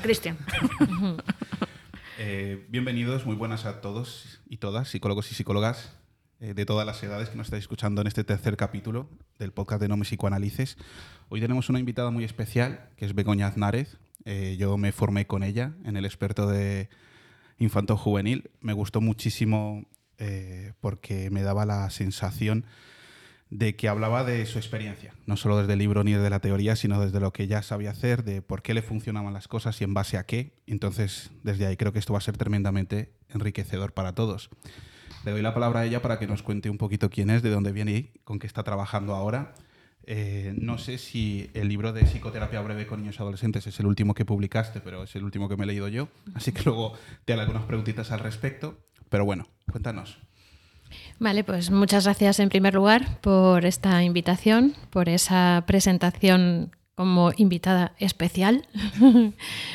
Cristian. Eh, bienvenidos, muy buenas a todos y todas, psicólogos y psicólogas eh, de todas las edades que nos estáis escuchando en este tercer capítulo del podcast de No me psicoanalices. Hoy tenemos una invitada muy especial, que es Begoña Aznárez. Eh, yo me formé con ella en el experto de infanto juvenil. Me gustó muchísimo porque me daba la sensación de que hablaba de su experiencia, no solo desde el libro ni desde la teoría, sino desde lo que ya sabía hacer, de por qué le funcionaban las cosas y en base a qué. Entonces, desde ahí creo que esto va a ser tremendamente enriquecedor para todos. Le doy la palabra a ella para que nos cuente un poquito quién es, de dónde viene y con qué está trabajando ahora. Eh, no sé si el libro de psicoterapia breve con niños y adolescentes es el último que publicaste, pero es el último que me he leído yo. Así que luego te haré algunas preguntitas al respecto. Pero bueno, cuéntanos. Vale, pues muchas gracias en primer lugar por esta invitación, por esa presentación como invitada especial.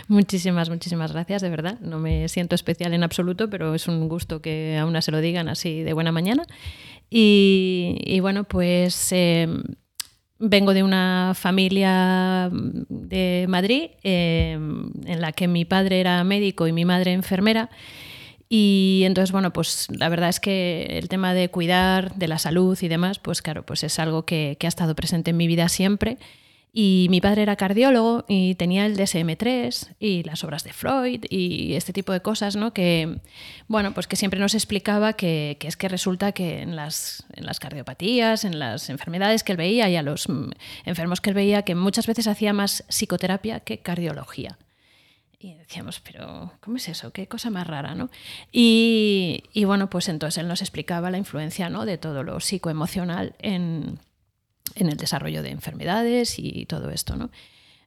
muchísimas, muchísimas gracias, de verdad. No me siento especial en absoluto, pero es un gusto que a una se lo digan así de buena mañana. Y, bueno, pues em, vengo de una familia de Madrid em, en la que mi padre era médico y mi madre enfermera. Y entonces, bueno, pues la verdad es que el tema de cuidar de la salud y demás, pues claro, pues es algo que, ha estado presente en mi vida siempre. Y mi padre era cardiólogo y tenía el DSM-3 y las obras de Freud y este tipo de cosas, ¿no? Que, bueno, pues que siempre nos explicaba que, es que resulta que en las, en las cardiopatías, en las enfermedades que él veía y a los mm, enfermos que él veía, que muchas veces hacía más psicoterapia que cardiología. Y decíamos, pero ¿cómo es eso? Qué cosa más rara, ¿no? Y, bueno, pues entonces él nos explicaba la influencia ¿no? de todo lo psicoemocional en, en el desarrollo de enfermedades y todo esto, ¿no?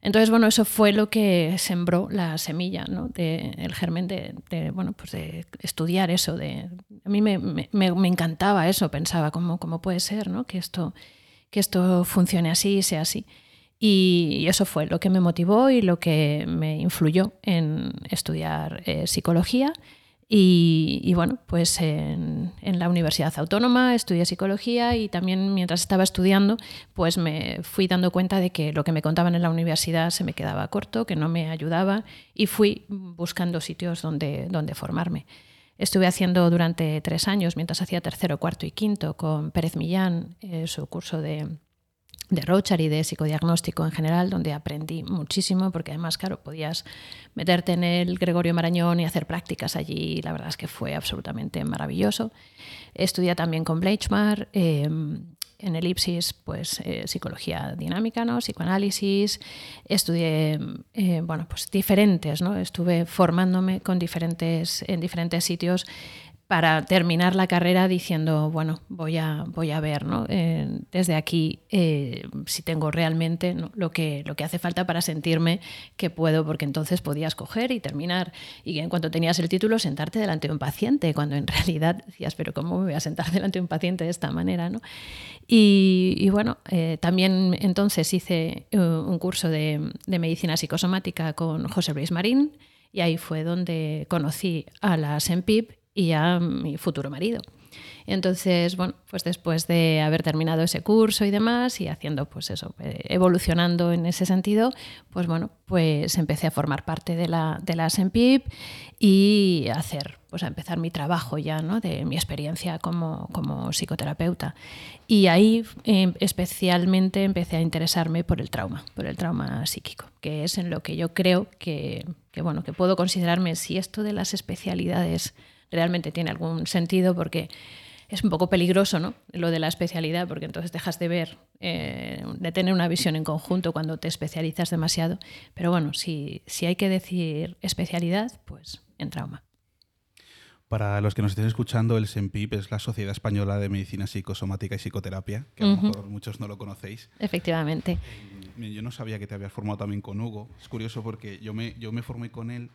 Entonces, bueno, eso fue lo que sembró la semilla, ¿no? De, el germen de, bueno, pues de estudiar eso. De, a mí me, me, me encantaba eso, pensaba, ¿cómo, ¿cómo, puede ser ¿no? que, esto, que esto funcione así y sea así? Y eso fue lo que me motivó y lo que me influyó en estudiar eh, psicología. Y, bueno, pues en, la Universidad Autónoma estudié psicología y también mientras estaba estudiando, pues me fui dando cuenta de que lo que me contaban en la universidad se me quedaba corto, que no me ayudaba y fui buscando sitios donde, donde formarme. Estuve haciendo durante tres años, mientras hacía tercero, cuarto y quinto, con Pérez Millán, eh, su curso de de Rochar y de psicodiagnóstico en general, donde aprendí muchísimo, porque además, claro, podías meterte en el Gregorio Marañón y hacer prácticas allí, la verdad es que fue absolutamente maravilloso. Estudié también con Bleichmar, em, en Elipsis, pues eh, psicología dinámica, ¿no? psicoanálisis, estudié, eh, bueno, pues diferentes, ¿no? estuve formándome con diferentes, en diferentes sitios para terminar la carrera diciendo, bueno, voy a, voy a ver ¿no? Eh, desde aquí eh, si tengo realmente lo, que, lo que hace falta para sentirme que puedo, porque entonces podías coger y terminar. Y en cuanto tenías el título, sentarte delante de un paciente, cuando en realidad decías, pero ¿cómo me voy a sentar delante de un paciente de esta manera? ¿no? Y, bueno, eh, también entonces hice un curso de, medicina psicosomática con José Luis Marín. Y ahí fue donde conocí a la SEMPIP y a mi futuro marido. Entonces, bueno, pues después de haber terminado ese curso y demás y haciendo pues eso, eh, evolucionando en ese sentido, pues bueno, pues empecé a formar parte de la, de la SEMPIP y a hacer, pues a empezar mi trabajo ya, ¿no? De mi experiencia como, como psicoterapeuta. Y ahí em, especialmente empecé a interesarme por el trauma, por el trauma psíquico, que es en lo que yo creo que, que bueno, que puedo considerarme, si esto de las especialidades realmente tiene algún sentido porque es un poco peligroso ¿no? lo de la especialidad, porque entonces dejas de ver, eh, de tener una visión en conjunto cuando te especializas demasiado. Pero bueno, si, si hay que decir especialidad, pues en trauma. Para los que nos estén escuchando, el SEMPIP es la Sociedad Española de Medicina Psicosomática y Psicoterapia, que a lo mejor muchos no lo conocéis. Efectivamente. Eh, yo no sabía que te habías formado también con Hugo. Es curioso porque yo me, yo me formé con él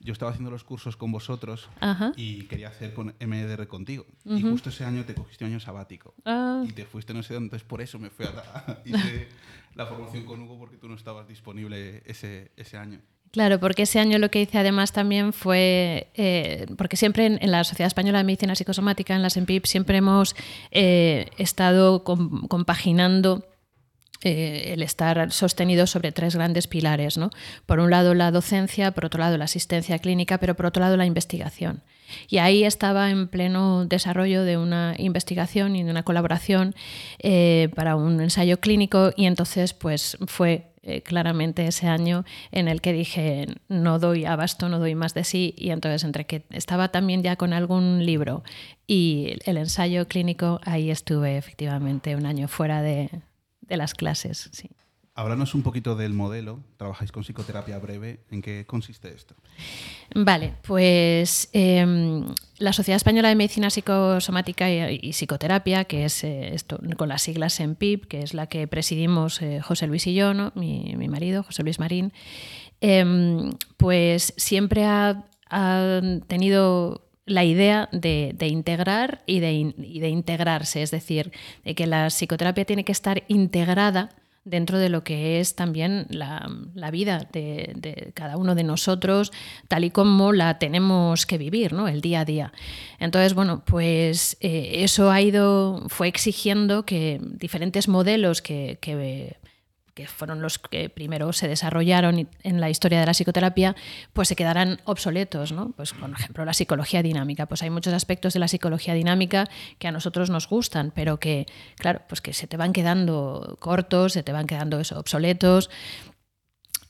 yo estaba haciendo los cursos con vosotros y quería hacer con MDR contigo. Y justo ese año te cogiste un año sabático. Ah. Y te fuiste no sé dónde. Entonces por eso me fui a la, hice la formación con Hugo porque tú no estabas disponible ese, ese año. Claro, porque ese año lo que hice además también fue, eh, porque siempre en, la Sociedad Española de Medicina Psicosomática, en la SEMPIP, siempre hemos eh, estado compaginando eh, el estar sostenido sobre tres grandes pilares. Por un lado la docencia, por otro lado la asistencia clínica, pero por otro lado la investigación. Y ahí estaba en pleno desarrollo de una investigación y de una colaboración eh, para un ensayo clínico y entonces pues fue eh, claramente ese año en el que dije no doy abasto, no doy más de sí y entonces entre que estaba también ya con algún libro y el ensayo clínico, ahí estuve efectivamente un año fuera de, de las clases. Sí. Háblanos un poquito del modelo. Trabajáis con psicoterapia breve. ¿En qué consiste esto? Vale, pues em, la Sociedad Española de Medicina Psicosomática y, Psicoterapia, que es eh, esto, con las siglas en PIP, que es la que presidimos eh, José Luis y yo, mi, marido, José Luis Marín, em, pues siempre ha, tenido la idea de, integrar y de, integrarse, es decir, de que la psicoterapia tiene que estar integrada dentro de lo que es también la, vida de, cada uno de nosotros, tal y como la tenemos que vivir, ¿no? El día a día. Entonces, bueno, pues eh, eso ha ido, fue exigiendo que diferentes modelos que que fueron los que primero se desarrollaron en la historia de la psicoterapia, pues se quedarán obsoletos, ¿no? Pues, por ejemplo, la psicología dinámica. Pues hay muchos aspectos de la psicología dinámica que a nosotros nos gustan, pero que, claro, pues que se te van quedando cortos, se te van quedando eso, obsoletos.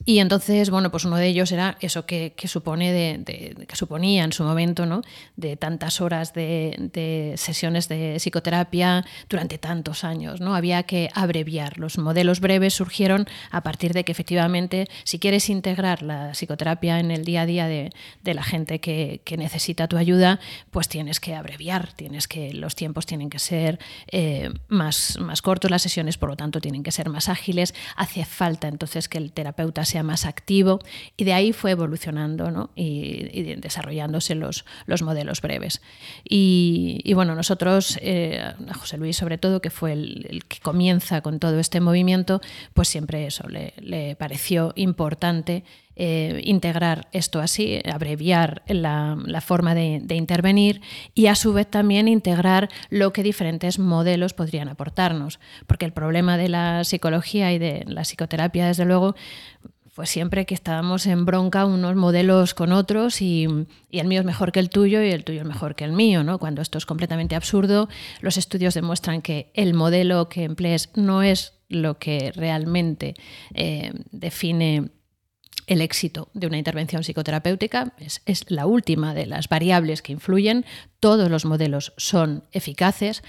Y entonces, bueno, pues uno de ellos era eso que, supone de, que suponía en su momento, ¿no? De tantas horas de, sesiones de psicoterapia durante tantos años, ¿no? Había que abreviar. Los modelos breves surgieron a partir de que efectivamente, si quieres integrar la psicoterapia en el día a día de, la gente que, necesita tu ayuda, pues tienes que abreviar, tienes que, los tiempos tienen que ser eh, más, más cortos, las sesiones, por lo tanto, tienen que ser más ágiles. Hace falta entonces que el terapeuta sea más activo y de ahí fue evolucionando y, desarrollándose los, los, modelos breves. Y, bueno, nosotros, eh, a José Luis sobre todo, que fue el, que comienza con todo este movimiento, pues siempre eso le, pareció importante eh, integrar esto así, abreviar la, forma de, de, intervenir y a su vez también integrar lo que diferentes modelos podrían aportarnos. Porque el problema de la psicología y de la psicoterapia, desde luego, pues siempre que estábamos en bronca unos modelos con otros y, el mío es mejor que el tuyo y el tuyo es mejor que el mío, ¿no? Cuando esto es completamente absurdo, los estudios demuestran que el modelo que emplees no es lo que realmente eh, define el éxito de una intervención psicoterapéutica es, es, la última de las variables que influyen. Todos los modelos son eficaces.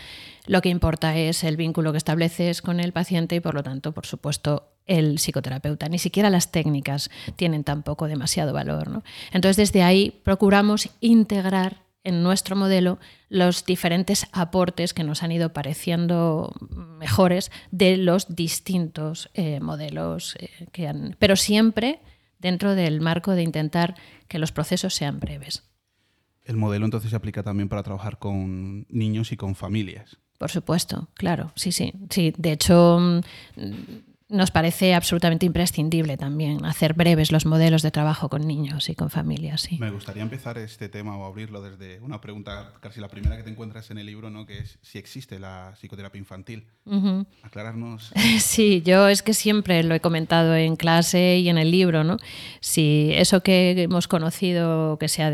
Lo que importa es el vínculo que estableces con el paciente y, por lo tanto, por supuesto, el psicoterapeuta. Ni siquiera las técnicas tienen tampoco demasiado valor. Entonces, desde ahí procuramos integrar en nuestro modelo los diferentes aportes que nos han ido pareciendo mejores de los distintos eh, modelos eh, que han. Pero siempre dentro del marco de intentar que los procesos sean breves. El modelo entonces se aplica también para trabajar con niños y con familias. Por supuesto, claro, sí, sí. Sí, de hecho, nos parece absolutamente imprescindible también hacer breves los modelos de trabajo con niños y con familias. Sí. Me gustaría empezar este tema o abrirlo desde una pregunta, casi la primera que te encuentras en el libro, ¿no? que es si existe la psicoterapia infantil. Aclararnos. Sí, yo es que siempre lo he comentado en clase y en el libro. ¿no? Si eso que hemos conocido, que se ha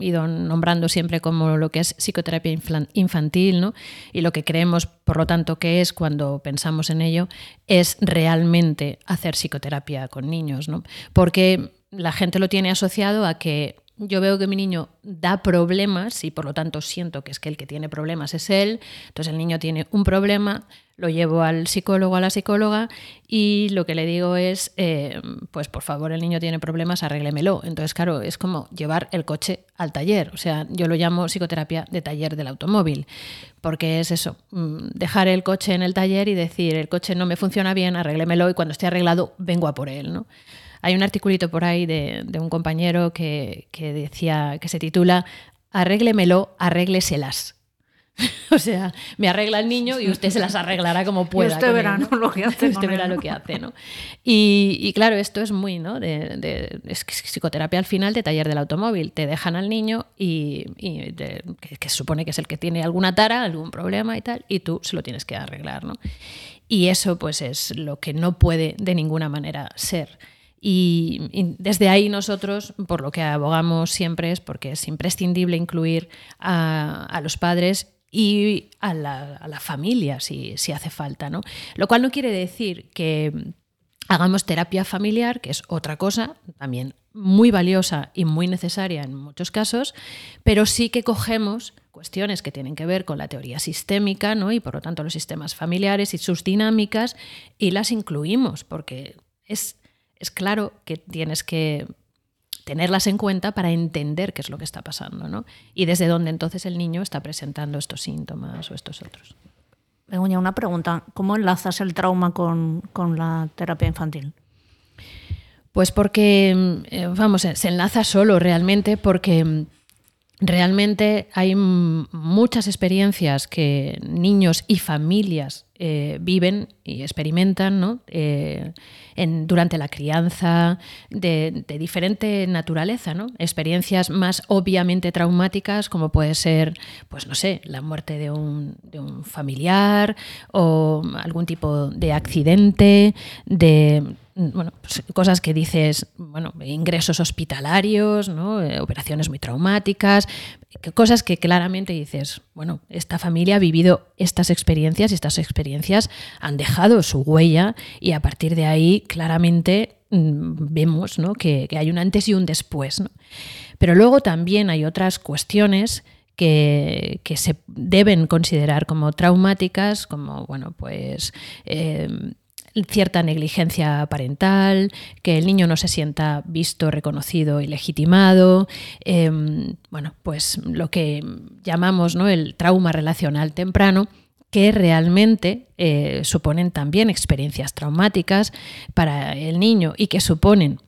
ido nombrando siempre como lo que es psicoterapia infantil ¿no? y lo que creemos, por lo tanto, que es cuando pensamos en ello, es realmente hacer psicoterapia con niños, ¿no? Porque la gente lo tiene asociado a que yo veo que mi niño da problemas y por lo tanto siento que es que el que tiene problemas es él, entonces el niño tiene un problema, lo llevo al psicólogo, a la psicóloga y lo que le digo es, eh, pues por favor el niño tiene problemas, arréglemelo. Entonces claro, es como llevar el coche al taller, o sea, yo lo llamo psicoterapia de taller del automóvil, porque es eso, mm, dejar el coche en el taller y decir, el coche no me funciona bien, arréglemelo y cuando esté arreglado vengo a por él, ¿no? Hay un articulito por ahí de, un compañero que, decía, que se titula Arréglemelo, arrégleselas. o sea, me arregla el niño y usted se las arreglará como pueda. Y usted verá, ¿no? Lo que hace. Usted verá lo que hace, ¿no? Y, claro, esto es muy, ¿no? De, es psicoterapia al final de taller del automóvil. Te dejan al niño y, que, que, se supone que es el que tiene alguna tara, algún problema y tal, y tú se lo tienes que arreglar, ¿no? Y eso, pues, es lo que no puede de ninguna manera ser. Y, desde ahí nosotros, por lo que abogamos siempre es porque es imprescindible incluir a, los padres y a la, familia si, si, hace falta. ¿no? Lo cual no quiere decir que hagamos terapia familiar, que es otra cosa, también muy valiosa y muy necesaria en muchos casos, pero sí que cogemos cuestiones que tienen que ver con la teoría sistémica ¿no? y por lo tanto los sistemas familiares y sus dinámicas y las incluimos porque es es claro que tienes que tenerlas en cuenta para entender qué es lo que está pasando, ¿no? Y desde dónde entonces el niño está presentando estos síntomas o estos otros. Begoña, una pregunta. ¿Cómo enlazas el trauma con, la terapia infantil? Pues porque, eh, vamos, se enlaza solo realmente porque realmente hay muchas experiencias que niños y familias eh, viven y experimentan. Eh, durante la crianza de, diferente naturaleza, experiencias más obviamente traumáticas como puede ser, pues no sé, la muerte de un, familiar o algún tipo de accidente, de pues, cosas que dices, bueno, ingresos hospitalarios. Eh, operaciones muy traumáticas, cosas que claramente dices, bueno, esta familia ha vivido estas experiencias y estas experiencias han dejado su huella y a partir de ahí claramente mm, vemos que, hay un antes y un después. Pero luego también hay otras cuestiones que, se deben considerar como traumáticas, como bueno, pues eh, cierta negligencia parental, que el niño no se sienta visto, reconocido y legitimado, em, bueno, pues lo que llamamos el trauma relacional temprano, que realmente eh, suponen también experiencias traumáticas para el niño y que suponen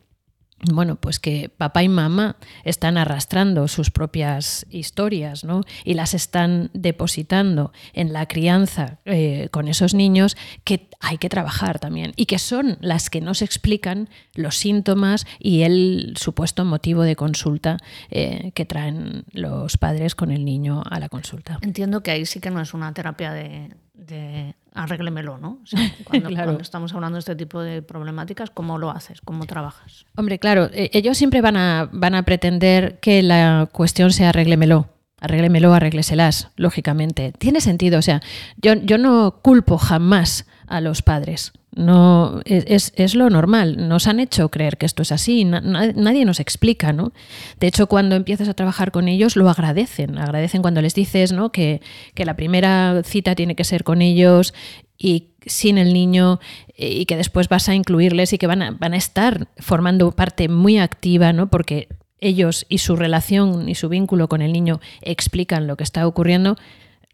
bueno, pues que papá y mamá están arrastrando sus propias historias ¿no? y las están depositando en la crianza eh, con esos niños que hay que trabajar también y que son las que nos explican los síntomas y el supuesto motivo de consulta eh, que traen los padres con el niño a la consulta. Entiendo que ahí sí que no es una terapia de, de arréglemelo, ¿no? cuando, cuando, estamos hablando de este tipo de problemáticas, ¿cómo lo haces? ¿Cómo trabajas? Hombre, claro, e, ellos siempre van a, van a pretender que la cuestión sea arréglemelo. Arréglemelo, arrégleselas, lógicamente. Tiene sentido, o sea, yo, yo no culpo jamás a los padres. No, es, es, lo normal. Nos han hecho creer que esto es así. nadie nos explica, ¿no? De hecho, cuando empiezas a trabajar con ellos, lo agradecen. Agradecen cuando les dices ¿no? que, que la primera cita tiene que ser con ellos y sin el niño y que después vas a incluirles y que van a, van a estar formando parte muy activa, ¿no? Porque ellos y su relación y su vínculo con el niño explican lo que está ocurriendo.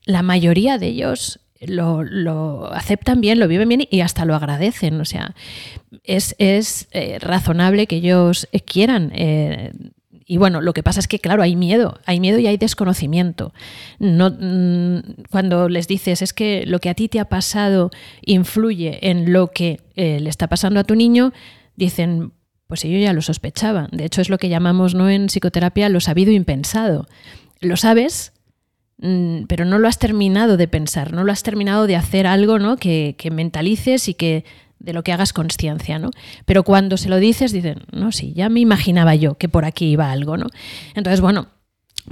La mayoría de ellos lo, aceptan bien, lo viven bien y hasta lo agradecen. O sea, es, eh, razonable que ellos quieran. Eh, y bueno, lo que pasa es que, claro, hay miedo, hay miedo y hay desconocimiento. No, mm, cuando les dices es que lo que a ti te ha pasado influye en lo que eh, le está pasando a tu niño, dicen, pues yo ya lo sospechaba. De hecho, es lo que llamamos ¿no? en psicoterapia lo sabido impensado. Lo sabes, pero no lo has terminado de pensar, no lo has terminado de hacer algo ¿no? que, que mentalices y que de lo que hagas conciencia, ¿no? Pero cuando se lo dices, dicen, no, sí, ya me imaginaba yo que por aquí iba algo, ¿no? Entonces, bueno,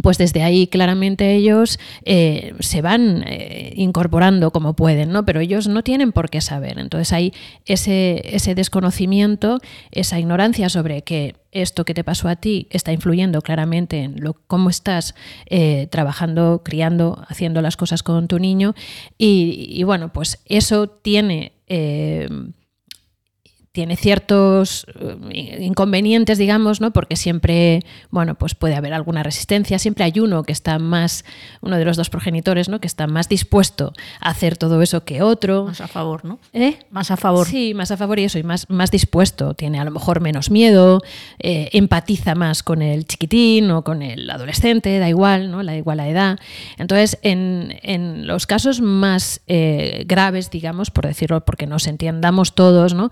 pues desde ahí claramente ellos eh, se van eh, incorporando como pueden, ¿no? Pero ellos no tienen por qué saber. Entonces hay ese, ese desconocimiento, esa ignorancia sobre que esto que te pasó a ti está influyendo claramente en lo, cómo estás eh, trabajando, criando, haciendo las cosas con tu niño. Y, bueno, pues eso tiene tiene ciertos eh, inconvenientes, digamos, ¿no? Porque siempre, bueno, pues puede haber alguna resistencia, siempre hay uno que está más, uno de los dos progenitores, ¿no? Que está más dispuesto a hacer todo eso que otro. Más a favor, ¿no? ¿Eh? Más a favor. Sí, más a favor y eso, y más, más dispuesto. Tiene a lo mejor menos miedo, eh, empatiza más con el chiquitín o con el adolescente, da igual, ¿no? Da igual la edad. Entonces, en, en los casos más eh, graves, digamos, por decirlo, porque nos entiendamos todos, ¿no?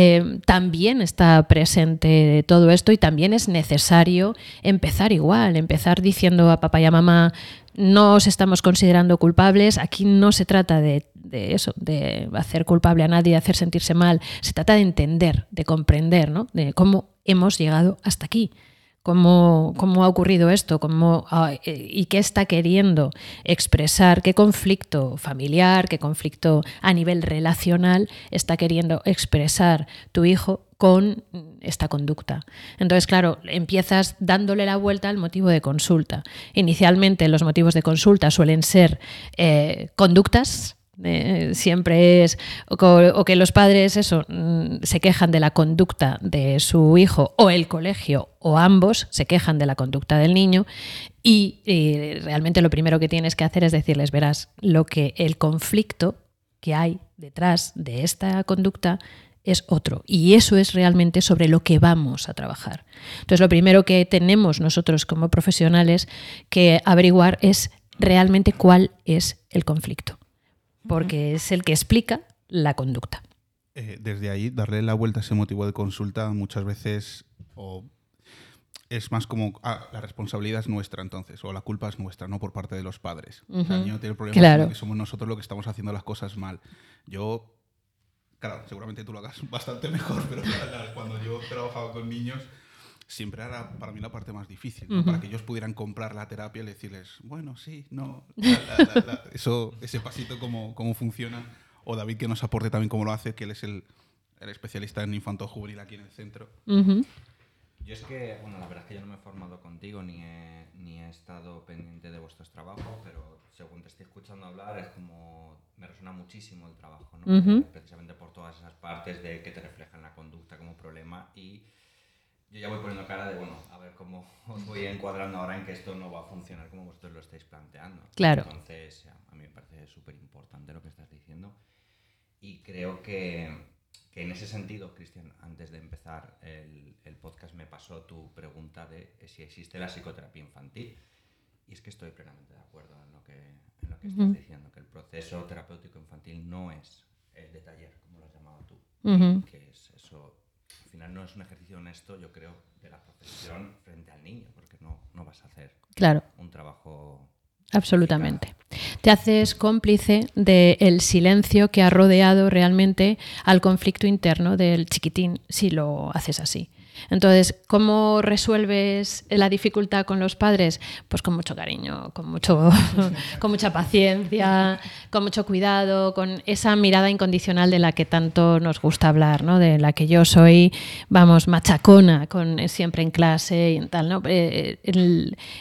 Eh, también está presente todo esto y también es necesario empezar igual, empezar diciendo a papá y a mamá, no os estamos considerando culpables, aquí no se trata de, eso, de hacer culpable a nadie, de hacer sentirse mal, se trata de entender, de comprender, ¿no? de cómo hemos llegado hasta aquí cómo, cómo ha ocurrido esto cómo, ah, eh, y qué está queriendo expresar, qué conflicto familiar, qué conflicto a nivel relacional está queriendo expresar tu hijo con esta conducta. Entonces, claro, empiezas dándole la vuelta al motivo de consulta. Inicialmente los motivos de consulta suelen ser eh, conductas eh, siempre es o, que los padres eso mm, se quejan de la conducta de su hijo o el colegio o ambos se quejan de la conducta del niño y, realmente lo primero que tienes que hacer es decirles verás lo que el conflicto que hay detrás de esta conducta es otro. Y eso es realmente sobre lo que vamos a trabajar. Entonces, lo primero que tenemos nosotros como profesionales que averiguar es realmente cuál es el conflicto porque es el que explica la conducta. Eh, desde ahí, darle la vuelta a ese motivo de consulta muchas veces es más como ah, la responsabilidad es nuestra entonces, o la culpa es nuestra, no por parte de los padres. el niño tiene el problema que somos nosotros los que estamos haciendo las cosas mal. Yo, claro, seguramente tú lo hagas bastante mejor, pero cuando yo trabajaba con niños siempre era para mí la parte más difícil, para que ellos pudieran comprar la terapia y decirles, bueno, sí, no, eso, ese pasito, cómo, cómo funciona, o David que nos aporte también cómo lo hace, que él es el, el especialista en infanto juvenil aquí en el centro. Yo es que, bueno, la verdad es que yo no me he formado contigo ni he, ni he estado pendiente de vuestros trabajos, pero según te estoy escuchando hablar es como me resuena muchísimo el trabajo, ¿no? Precisamente por todas esas partes de que te reflejan la conducta como problema y yo ya voy poniendo cara de, bueno, a ver cómo os voy encuadrando ahora en que esto no va a funcionar como vosotros lo estáis planteando. Claro. Entonces, a mí me parece súper importante lo que estás diciendo. Y creo que, que en ese sentido, Cristian, antes de empezar el, el, podcast me pasó tu pregunta de si existe la psicoterapia infantil. Y es que estoy plenamente de acuerdo en lo que, en lo que estás diciendo, que el proceso terapéutico infantil no es el de taller, como lo has llamado tú, que es eso al final no es un ejercicio honesto, yo creo, de la profesión frente al niño, porque no, no vas a hacer claro. un trabajo. Absolutamente. Te haces cómplice del silencio que ha rodeado realmente al conflicto interno del chiquitín si lo haces así. Entonces, ¿cómo resuelves la dificultad con los padres? Pues con mucho cariño, con, mucho, con mucha paciencia, con mucho cuidado, con esa mirada incondicional de la que tanto nos gusta hablar, ¿no? de la que yo soy, vamos, machacona, con, siempre en clase y tal. ¿no? Eh,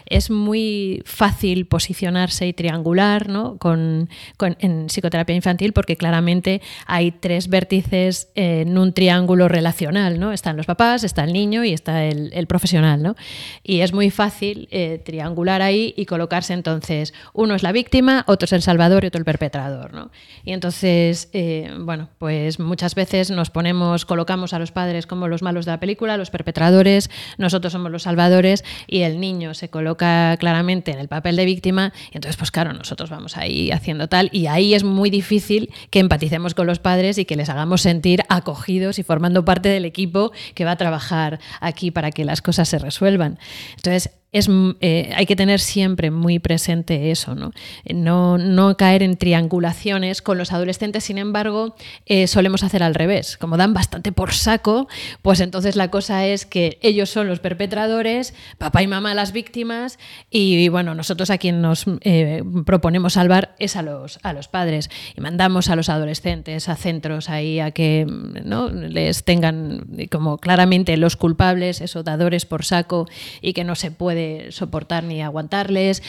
es muy fácil posicionarse y triangular ¿no? con, en psicoterapia infantil porque claramente hay tres vértices en un triángulo relacional. ¿no? Están los papás, están el niño y está el, profesional, ¿no? Y es muy fácil eh, triangular ahí y colocarse entonces, uno es la víctima, otro es el salvador y otro el perpetrador, ¿no? Y entonces, eh, bueno, pues muchas veces nos ponemos, colocamos a los padres como los malos de la película, los perpetradores, nosotros somos los salvadores y el niño se coloca claramente en el papel de víctima y entonces, pues claro, nosotros vamos ahí haciendo tal y ahí es muy difícil que empaticemos con los padres y que les hagamos sentir acogidos y formando parte del equipo que va a trabajar aquí para que las cosas se resuelvan. Entonces, es, eh, hay que tener siempre muy presente eso, ¿no? No, no caer en triangulaciones con los adolescentes, sin embargo, eh, solemos hacer al revés. Como dan bastante por saco, pues entonces la cosa es que ellos son los perpetradores, papá y mamá las víctimas, y bueno, nosotros a quien nos eh, proponemos salvar es a los, a los padres. Y mandamos a los adolescentes a centros ahí a que ¿no? les tengan como claramente los culpables, esos dadores por saco, y que no se puede soportar ni aguantarles.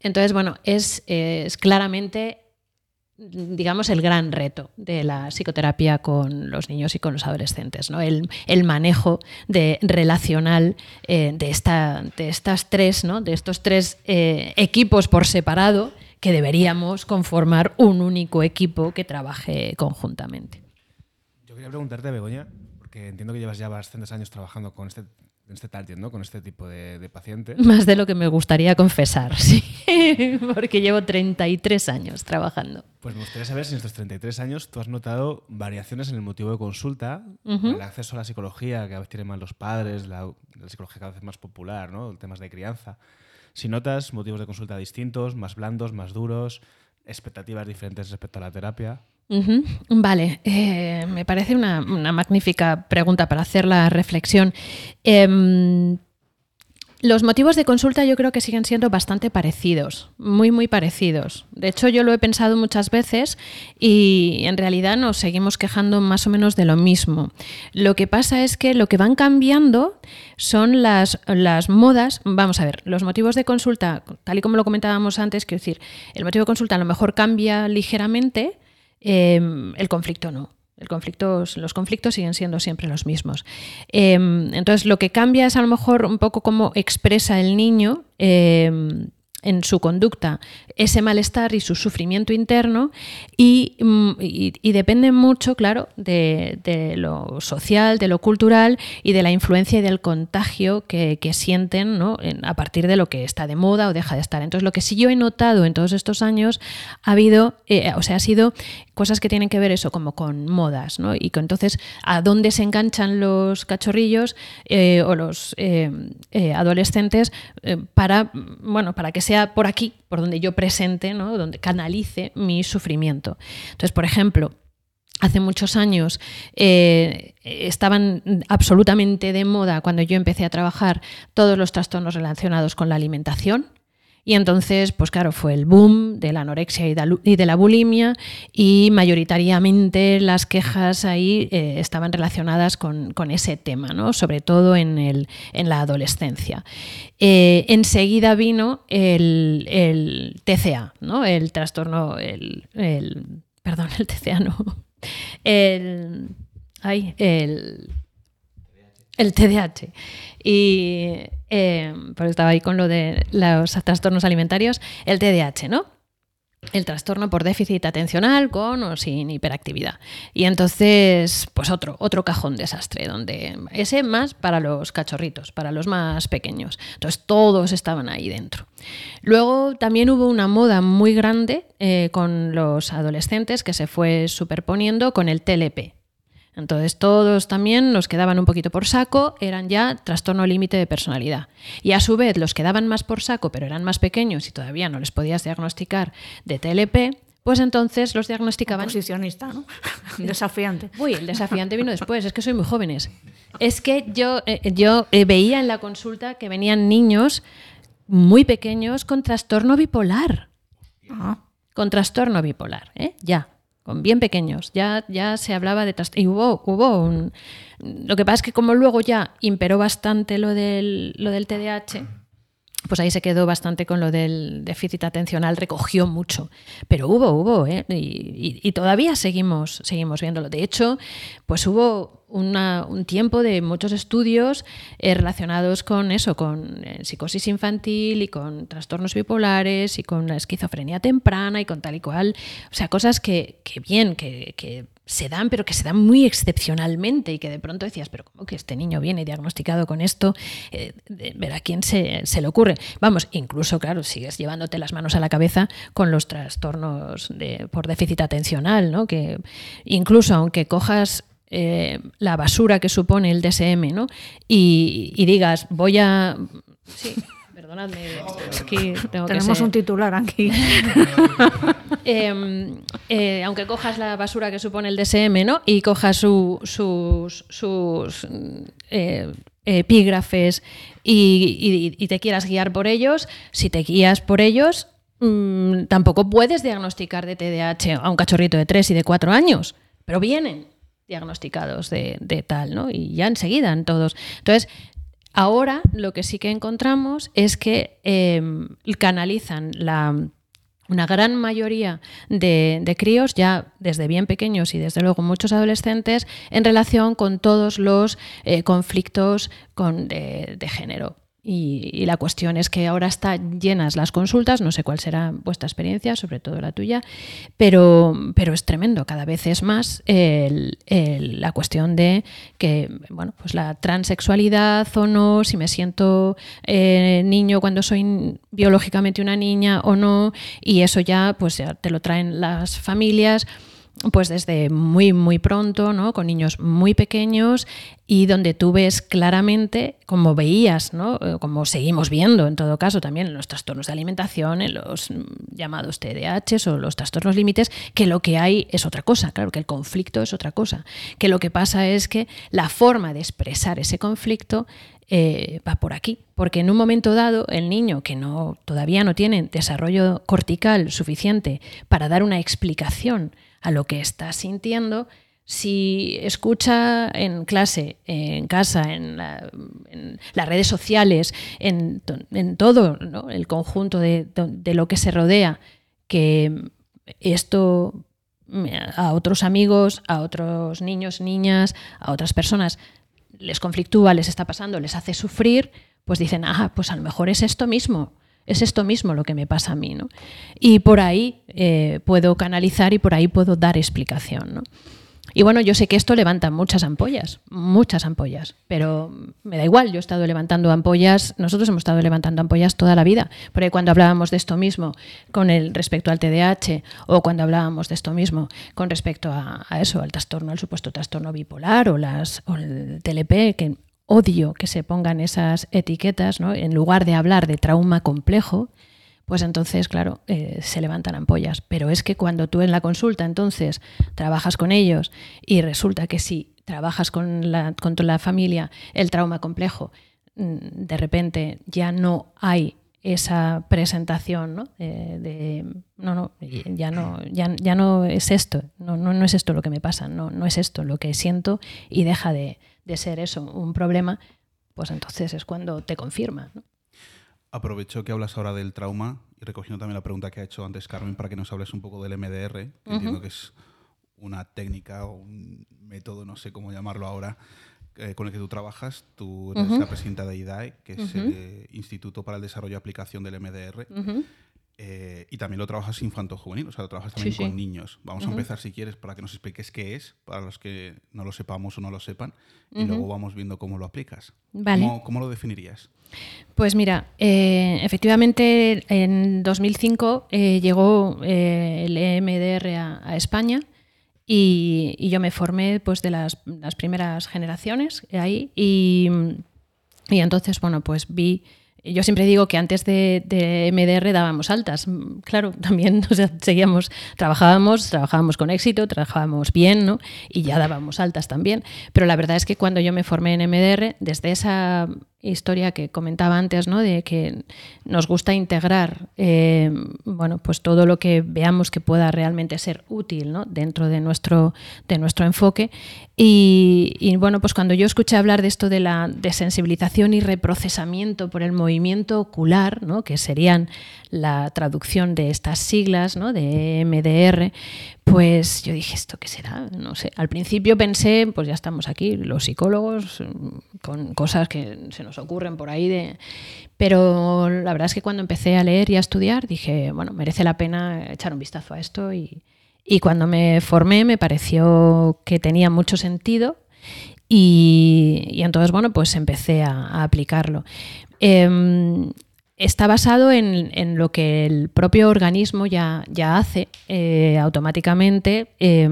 Entonces, bueno, es, es claramente digamos, el gran reto de la psicoterapia con los niños y con los adolescentes, ¿no? el, manejo de, relacional eh, de, esta, de estas tres, ¿no? de estos tres eh, equipos por separado que deberíamos conformar un único equipo que trabaje conjuntamente. Yo quería preguntarte, Begoña, porque entiendo que llevas ya bastantes años trabajando con este este target, ¿no? Con este tipo de, de, pacientes. Más de lo que me gustaría confesar, sí, porque llevo 33 años trabajando. Pues me gustaría saber si en estos 33 años tú has notado variaciones en el motivo de consulta, el acceso a la psicología que a veces tienen más los padres, la, la, psicología cada vez más popular, ¿no? Temas de crianza. Si notas motivos de consulta distintos, más blandos, más duros, expectativas diferentes respecto a la terapia. Vale, eh, me parece una, magnífica pregunta para hacer la reflexión. Em, los motivos de consulta yo creo que siguen siendo bastante parecidos, muy, muy parecidos. De hecho, yo lo he pensado muchas veces y en realidad nos seguimos quejando más o menos de lo mismo. Lo que pasa es que lo que van cambiando son las, las modas. Vamos a ver, los motivos de consulta, tal y como lo comentábamos antes, quiero decir, el motivo de consulta a lo mejor cambia ligeramente, Em, el conflicto no. Los conflictos siguen siendo siempre los mismos. Em, entonces, lo que cambia es a lo mejor un poco cómo expresa el niño em, en su conducta ese malestar y su sufrimiento interno y, mm, depende mucho, claro, de, lo social, de lo cultural y de la influencia y del contagio que, sienten a partir de lo que está de moda o deja de estar. Entonces, lo que sí yo he notado en todos estos años ha habido, eh, o sea, ha sido cosas que tienen que ver eso como con modas, ¿no? Y que entonces a dónde se enganchan los cachorrillos eh, o los eh, adolescentes para, bueno, para que por aquí, por donde yo presente, ¿no? donde canalice mi sufrimiento. Entonces, por ejemplo, hace muchos años eh, estaban absolutamente de moda cuando yo empecé a trabajar todos los trastornos relacionados con la alimentación. Y entonces, pues claro, fue el boom de la anorexia y de la bulimia y mayoritariamente las quejas ahí eh, estaban relacionadas con, ese tema, ¿no? sobre todo en, el, en la adolescencia. Eh, enseguida vino el, el, TCA, ¿no? el trastorno, el, perdón, el TCA no, el, ay, el, el TDAH. Y eh, estaba ahí con lo de los trastornos alimentarios, el TDAH, ¿no? El trastorno por déficit atencional con o sin hiperactividad. Y entonces, pues otro, otro cajón desastre, donde ese más para los cachorritos, para los más pequeños. Entonces todos estaban ahí dentro. Luego también hubo una moda muy grande eh, con los adolescentes que se fue superponiendo con el TLP, entonces todos también los que daban un poquito por saco eran ya trastorno límite de personalidad. Y a su vez los que daban más por saco pero eran más pequeños y todavía no les podías diagnosticar de TLP, pues entonces los diagnosticaban... Posicionista, ¿no? Desafiante. Uy, el desafiante vino después, es que soy muy jóvenes. Es que yo, eh, yo eh, veía en la consulta que venían niños muy pequeños con trastorno bipolar. Ah. Con trastorno bipolar, ¿eh? Ya con bien pequeños. Ya, ya se hablaba de y hubo, hubo un. Lo que pasa es que como luego ya imperó bastante lo del, lo del TDAH, pues ahí se quedó bastante con lo del déficit atencional, recogió mucho. Pero hubo, hubo, ¿eh? y, todavía seguimos, seguimos viéndolo. De hecho, pues hubo un tiempo de muchos estudios eh, relacionados con eso, con eh, psicosis infantil y con trastornos bipolares y con la esquizofrenia temprana y con tal y cual. O sea, cosas que, que bien, que, que se dan, pero que se dan muy excepcionalmente y que de pronto decías, pero ¿cómo que este niño viene diagnosticado con esto? Eh, ver a quién se, le ocurre. Vamos, incluso, claro, sigues llevándote las manos a la cabeza con los trastornos de, por déficit atencional, ¿no? Que incluso aunque cojas eh, la basura que supone el DSM, ¿no? Y, y digas, voy a... Sí, Tenemos un titular aquí. Em, eh, aunque cojas la basura que supone el DSM ¿no? y cojas sus, sus eh, epígrafes y, te quieras guiar por ellos, si te guías por ellos, mm, tampoco puedes diagnosticar de TDAH a un cachorrito de 3 y de 4 años, pero vienen diagnosticados de, de, tal, ¿no? Y ya enseguida en todos. Entonces, Ahora lo que sí que encontramos es que em, canalizan una gran mayoría de, críos, ya desde bien pequeños y desde luego muchos adolescentes, en relación con todos los eh, conflictos de género. Y, la cuestión es que ahora están llenas las consultas, no sé cuál será vuestra experiencia, sobre todo la tuya, pero, pero es tremendo, cada vez es más la cuestión de que, bueno, pues la transexualidad o no, si me siento eh, niño cuando soy biológicamente una niña o no, y eso ya, pues ya te lo traen las familias pues desde muy, muy pronto, ¿no? con niños muy pequeños y donde tú ves claramente, como veías, ¿no? Eh, como seguimos viendo en todo caso también en los trastornos de alimentación, en los llamados TDAH o los trastornos límites, que lo que hay es otra cosa, claro, que el conflicto es otra cosa, que lo que pasa es que la forma de expresar ese conflicto eh, va por aquí, porque en un momento dado el niño que no, todavía no tiene desarrollo cortical suficiente para dar una explicación a lo que está sintiendo, si escucha en clase, en casa, en, las redes sociales, en, todo el conjunto de, lo que se rodea, que esto a otros amigos, a otros niños, niñas, a otras personas les conflictúa, les está pasando, les hace sufrir, pues dicen, ah, pues a lo mejor es esto mismo es esto mismo lo que me pasa a mí. ¿no? Y por ahí eh, puedo canalizar y por ahí puedo dar explicación. ¿no? Y bueno, yo sé que esto levanta muchas ampollas, muchas ampollas, pero me da igual, yo he estado levantando ampollas, nosotros hemos estado levantando ampollas toda la vida, porque cuando hablábamos de esto mismo con el respecto al TDAH o cuando hablábamos de esto mismo con respecto a, eso, al trastorno, al supuesto trastorno bipolar o, las, o el TLP, que odio que se pongan esas etiquetas, ¿no? en lugar de hablar de trauma complejo, pues entonces, claro, eh, se levantan ampollas. Pero es que cuando tú en la consulta entonces trabajas con ellos y resulta que si trabajas con la, con la familia el trauma complejo, mm, de repente ya no hay esa presentación ¿no? De, no no ya no ya, ya no es esto no, no, no, es esto lo que me pasa no, no es esto lo que siento y deja de, de ser eso, un problema, pues entonces es cuando te confirma. Aprovecho que hablas ahora del trauma y recogiendo también la pregunta que ha hecho antes Carmen para que nos hables un poco del MDR, que entiendo que es una técnica o un método, no sé cómo llamarlo ahora, eh, con el que tú trabajas. Tú eres la presidenta de IDAE, que es el Instituto para el Desarrollo y Aplicación del MDR. Eh, y también lo trabajas infanto-juvenil, o sea, lo trabajas también con niños. Vamos a empezar, si quieres, para que nos expliques qué es, para los que no lo sepamos o no lo sepan, y luego vamos viendo cómo lo aplicas. ¿Cómo, lo definirías? Pues mira, eh, efectivamente en 2005 eh, llegó el EMDR a, España y, yo me formé pues, de las, primeras generaciones ahí y, y entonces, bueno, pues vi yo siempre digo que antes de, MDR dábamos altas. Claro, también seguíamos, trabajábamos, trabajábamos con éxito, trabajábamos bien, ¿no? Y ya dábamos altas también. Pero la verdad es que cuando yo me formé en MDR, desde esa historia que comentaba antes, ¿no? de que nos gusta integrar eh, bueno, pues todo lo que veamos que pueda realmente ser útil ¿no? dentro de nuestro, de nuestro enfoque. Y, bueno, pues cuando yo escuché hablar de esto de la desensibilización y reprocesamiento por el movimiento ocular, ¿no? que serían la traducción de estas siglas ¿no? de MDR, pues yo dije, ¿esto qué será? No sé. Al principio pensé, pues ya estamos aquí, los psicólogos, con cosas que se nos ocurren por ahí. De... Pero la verdad es que cuando empecé a leer y a estudiar, dije, bueno, merece la pena echar un vistazo a esto. Y, cuando me formé me pareció que tenía mucho sentido. Y, entonces, bueno, pues empecé a, aplicarlo. Em, está basado en, lo que el propio organismo ya, ya hace eh, automáticamente. Eh,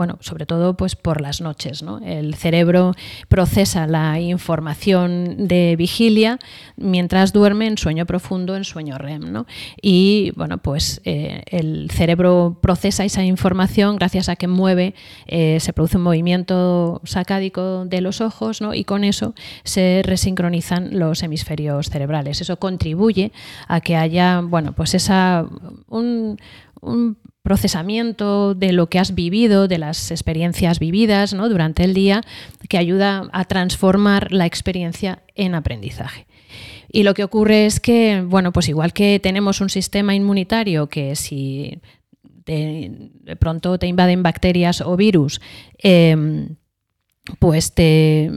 bueno, sobre todo pues por las noches. ¿no? El cerebro procesa la información de vigilia mientras duerme en sueño profundo, en sueño REM. ¿no? Y bueno, pues eh, el cerebro procesa esa información gracias a que mueve, eh, se produce un movimiento sacádico de los ojos ¿no? y con eso se resincronizan los hemisferios cerebrales. Eso contribuye a que haya, bueno, pues esa un, un procesamiento de lo que has vivido, de las experiencias vividas ¿no? durante el día, que ayuda a transformar la experiencia en aprendizaje. Y lo que ocurre es que, bueno, pues igual que tenemos un sistema inmunitario que si de pronto te invaden bacterias o virus, em, pues te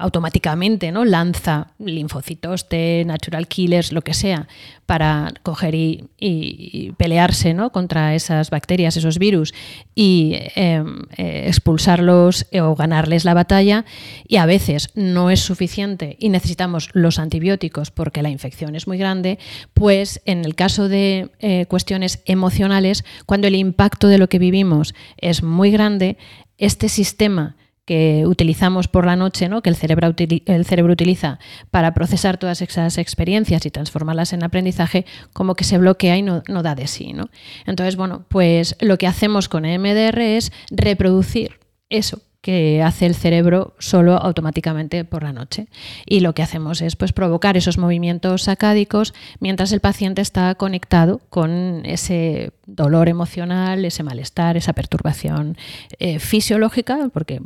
automáticamente ¿no? lanza linfocitos T, natural killers, lo que sea, para coger y, pelearse ¿no? contra esas bacterias, esos virus, y em, eh, expulsarlos o ganarles la batalla. Y a veces no es suficiente y necesitamos los antibióticos porque la infección es muy grande, pues en el caso de eh, cuestiones emocionales, cuando el impacto de lo que vivimos es muy grande, este sistema que utilizamos por la noche, ¿no? que el cerebro, el cerebro utiliza para procesar todas esas experiencias y transformarlas en aprendizaje, como que se bloquea y no, da de sí. ¿no? Entonces, bueno, pues lo que hacemos con EMDR es reproducir eso que hace el cerebro solo automáticamente por la noche. Y lo que hacemos es pues, provocar esos movimientos sacádicos mientras el paciente está conectado con ese dolor emocional, ese malestar, esa perturbación eh, fisiológica, porque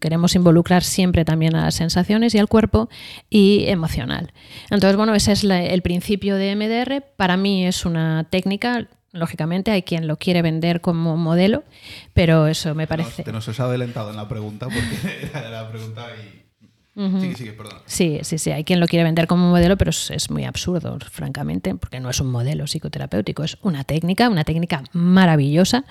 queremos involucrar siempre también a las sensaciones y al cuerpo y emocional. Entonces, bueno, ese es el principio de MDR. Para mí es una técnica, lógicamente hay quien lo quiere vender como modelo, pero eso me parece... te nos has adelantado en la pregunta porque era la pregunta y Sí, sí, sí. Hay quien lo quiere vender como modelo, pero es, muy absurdo, francamente, porque no es un modelo psicoterapéutico, es una técnica, una técnica maravillosa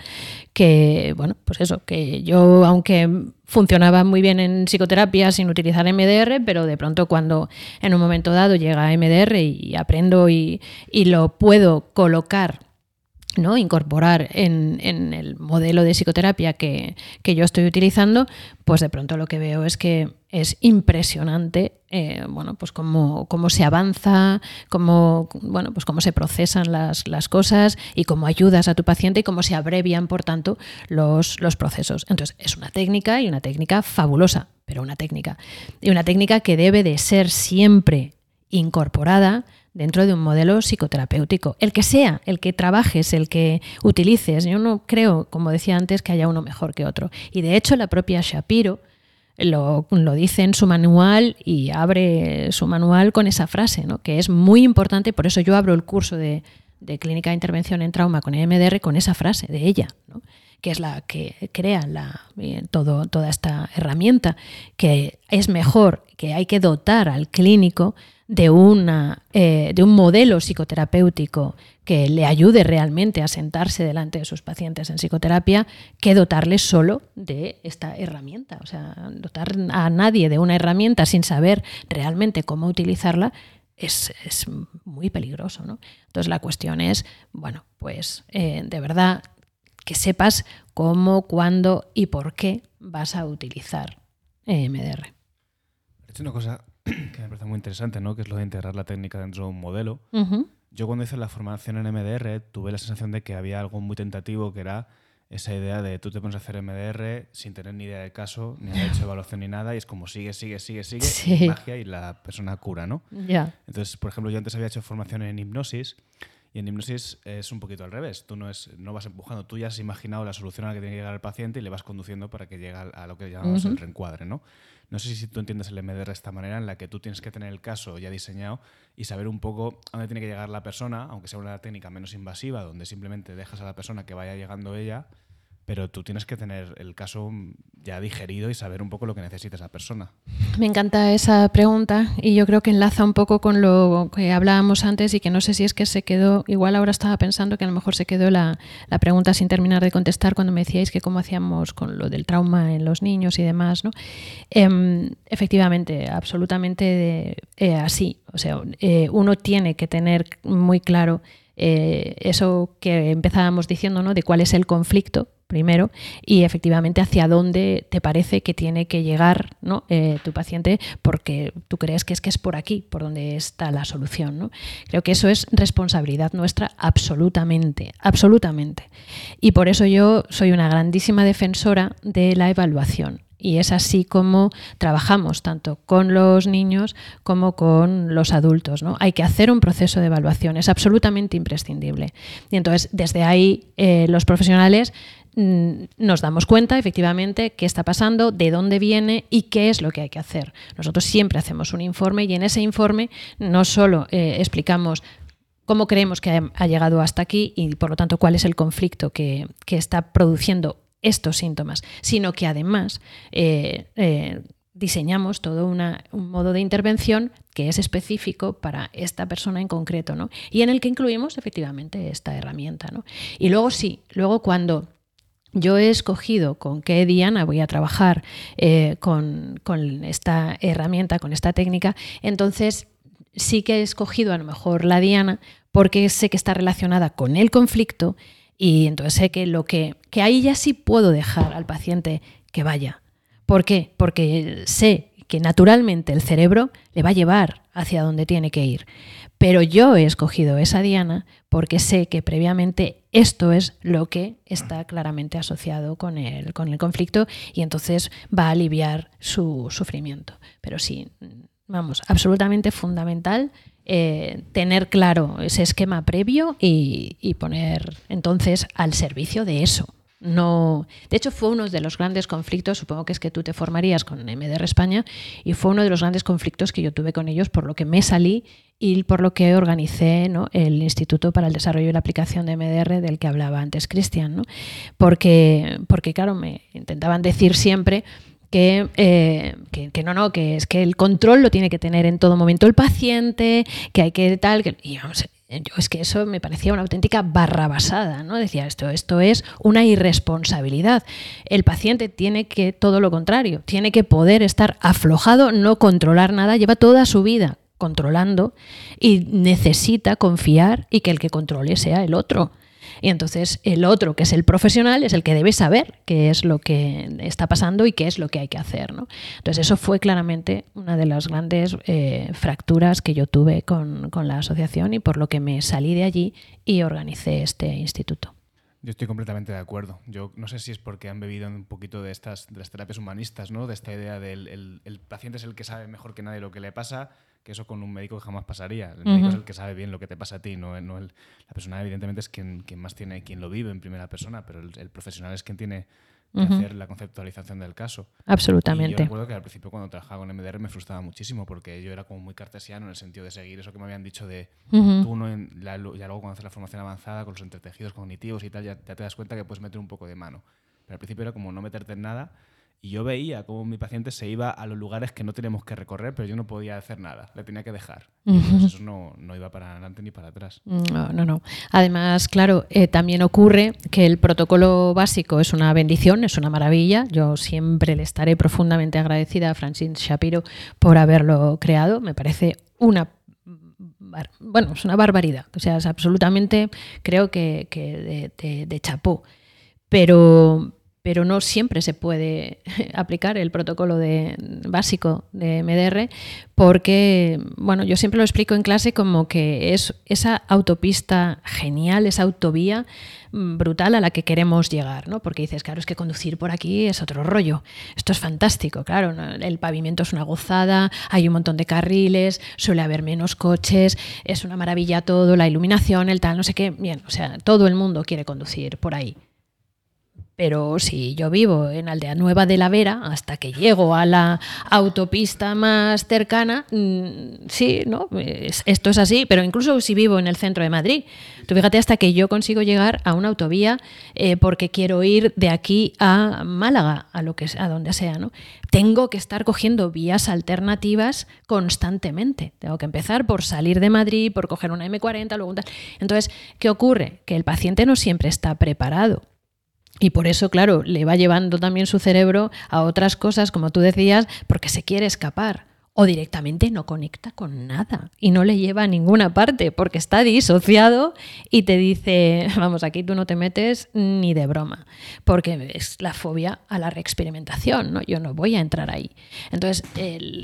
que, bueno, pues eso, que yo, aunque funcionaba muy bien en psicoterapia sin utilizar MDR, pero de pronto cuando en un momento dado llega MDR y aprendo y, y lo puedo colocar ¿no? incorporar en, el modelo de psicoterapia que, yo estoy utilizando, pues de pronto lo que veo es que es impresionante eh, bueno, pues cómo, cómo, se avanza, cómo, bueno, pues cómo se procesan las, cosas y cómo ayudas a tu paciente y cómo se abrevian, por tanto, los, los procesos. Entonces, es una técnica y una técnica fabulosa, pero una técnica. Y una técnica que debe de ser siempre incorporada dentro de un modelo psicoterapéutico. El que sea, el que trabajes, el que utilices. Yo no creo, como decía antes, que haya uno mejor que otro. Y de hecho la propia Shapiro lo, dice en su manual y abre su manual con esa frase, ¿no? que es muy importante, por eso yo abro el curso de, clínica de intervención en trauma con EMDR con esa frase de ella. Que es la que crea la, eh, todo, toda esta herramienta, que es mejor, que hay que dotar al clínico de, una, eh, de un modelo psicoterapéutico que le ayude realmente a sentarse delante de sus pacientes en psicoterapia que dotarles solo de esta herramienta. O sea, dotar a nadie de una herramienta sin saber realmente cómo utilizarla es, muy peligroso. ¿no? Entonces la cuestión es, bueno, pues eh, de verdad que sepas cómo, cuándo y por qué vas a utilizar MDR. He una cosa que me parece muy interesante, ¿no? que es lo de integrar la técnica dentro de un modelo. Yo cuando hice la formación en MDR tuve la sensación de que había algo muy tentativo que era esa idea de tú te pones a hacer MDR sin tener ni idea del caso, ni haber hecho evaluación ni nada, y es como sigue, sigue, sigue, sigue, magia y la persona cura, ¿no? Entonces, por ejemplo, yo antes había hecho formación en hipnosis y en hipnosis es un poquito al revés. Tú no, es, no vas empujando, tú ya has imaginado la solución a la que tiene que llegar el paciente y le vas conduciendo para que llegue a lo que llamamos el reencuadre, ¿no? No sé si tú entiendes el MDR de esta manera, en la que tú tienes que tener el caso ya diseñado y saber un poco a dónde tiene que llegar la persona, aunque sea una técnica menos invasiva, donde simplemente dejas a la persona que vaya llegando ella pero tú tienes que tener el caso ya digerido y saber un poco lo que necesita esa persona. Me encanta esa pregunta y yo creo que enlaza un poco con lo que hablábamos antes y que no sé si es que se quedó, igual ahora estaba pensando que a lo mejor se quedó la, pregunta sin terminar de contestar cuando me decíais que cómo hacíamos con lo del trauma en los niños y demás. ¿no? Em, efectivamente, absolutamente eh, así. O sea, eh, uno tiene que tener muy claro eh, eso que empezábamos diciendo, ¿no? De cuál es el conflicto primero y efectivamente hacia dónde te parece que tiene que llegar ¿no? Eh, tu paciente porque tú crees que es que es por aquí por donde está la solución. ¿no? Creo que eso es responsabilidad nuestra absolutamente, absolutamente. Y por eso yo soy una grandísima defensora de la evaluación. Y es así como trabajamos tanto con los niños como con los adultos. ¿no? Hay que hacer un proceso de evaluación, es absolutamente imprescindible. Y entonces, desde ahí, eh, los profesionales nos damos cuenta efectivamente qué está pasando, de dónde viene y qué es lo que hay que hacer. Nosotros siempre hacemos un informe y en ese informe no solo eh, explicamos cómo creemos que ha, llegado hasta aquí y por lo tanto cuál es el conflicto que, está produciendo estos síntomas, sino que además eh, eh, diseñamos todo un modo de intervención que es específico para esta persona en concreto, ¿no? Y en el que incluimos efectivamente esta herramienta, ¿no? Y luego sí, luego cuando yo he escogido con qué Diana voy a trabajar eh, con, con, esta herramienta, con esta técnica, entonces sí que he escogido a lo mejor la Diana porque sé que está relacionada con el conflicto y entonces sé que lo que, que ahí ya sí puedo dejar al paciente que vaya. ¿Por qué? Porque sé que naturalmente el cerebro le va a llevar hacia donde tiene que ir. Pero yo he escogido esa diana porque sé que previamente esto es lo que está claramente asociado con el, con el conflicto y entonces va a aliviar su sufrimiento. Pero sí, vamos, absolutamente fundamental eh, tener claro ese esquema previo y, poner entonces al servicio de eso. No, de hecho, fue uno de los grandes conflictos, supongo que es que tú te formarías con MDR España, y fue uno de los grandes conflictos que yo tuve con ellos, por lo que me salí y por lo que organicé el Instituto para el Desarrollo y la Aplicación de MDR del que hablaba antes Cristian. ¿no? Porque, porque, claro, me intentaban decir siempre eh, que, que, no, no, que es que el control lo tiene que tener en todo momento el paciente, que hay que tal, que, y yo es que eso me parecía una auténtica barrabasada, ¿no? Decía esto, esto es una irresponsabilidad. El paciente tiene que, todo lo contrario, tiene que poder estar aflojado, no controlar nada, lleva toda su vida controlando y necesita confiar y que el que controle sea el otro. Y entonces el otro, que es el profesional, es el que debe saber qué es lo que está pasando y qué es lo que hay que hacer. ¿no? Entonces eso fue claramente una de las grandes eh, fracturas que yo tuve con, con la asociación y por lo que me salí de allí y organicé este instituto. Yo estoy completamente de acuerdo. Yo no sé si es porque han bebido un poquito de estas de las terapias humanistas, ¿no? De esta idea del el, paciente es el que sabe mejor que nadie lo que le pasa, que eso con un médico jamás pasaría. El médico es el que sabe bien lo que te pasa a ti, no, no el, la persona evidentemente es quien, quien, más tiene, quien lo vive en primera persona, pero el, profesional es quien tiene que hacer la conceptualización del caso. Absolutamente. Y yo recuerdo que al principio cuando trabajaba con MDR me frustraba muchísimo porque yo era como muy cartesiano en el sentido de seguir eso que me habían dicho de tú no en ya luego cuando haces la formación avanzada con los entretejidos cognitivos y tal ya, ya te das cuenta que puedes meter un poco de mano. Pero al principio era como no meterte en nada y yo veía cómo mi paciente se iba a los lugares que no teníamos que recorrer, pero yo no podía hacer nada, le tenía que dejar. eso no, no, iba para adelante ni para atrás. No, no, no. Además, claro, eh, también ocurre que el protocolo básico es una bendición, es una maravilla. Yo siempre le estaré profundamente agradecida a Francine Shapiro por haberlo creado. Me parece una bueno, es una barbaridad. O sea, es absolutamente, creo que, que de, de chapó. Pero, pero no siempre se puede aplicar el protocolo de, básico de MDR porque, bueno, yo siempre lo explico en clase como que es esa autopista genial, esa autovía mm, brutal a la que queremos llegar, ¿no? Porque dices, claro, es que conducir por aquí es otro rollo. Esto es fantástico, claro, el pavimento es una gozada, hay un montón de carriles, suele haber menos coches, es una maravilla todo, la iluminación, el tal, no sé qué, bien, o sea, todo el mundo quiere conducir por ahí. Pero si yo vivo en Aldea Nueva de la Vera, hasta que llego a la autopista más cercana, mm, sí, ¿no? esto es así, pero incluso si vivo en el centro de Madrid, tú fíjate hasta que yo consigo llegar a una autovía eh, porque quiero ir de aquí a Málaga, a lo que a donde sea, ¿no? Tengo que estar cogiendo vías alternativas constantemente. Tengo que empezar por salir de Madrid, por coger una M40, luego tal. Entonces, ¿qué ocurre? Que el paciente no siempre está preparado y por eso, claro, le va llevando también su cerebro a otras cosas, como tú decías, porque se quiere escapar o directamente no conecta con nada y no le lleva a ninguna parte porque está disociado y te dice, vamos, aquí tú no te metes ni de broma, porque es la fobia a la reexperimentación, ¿no? Yo no voy a entrar ahí. Entonces,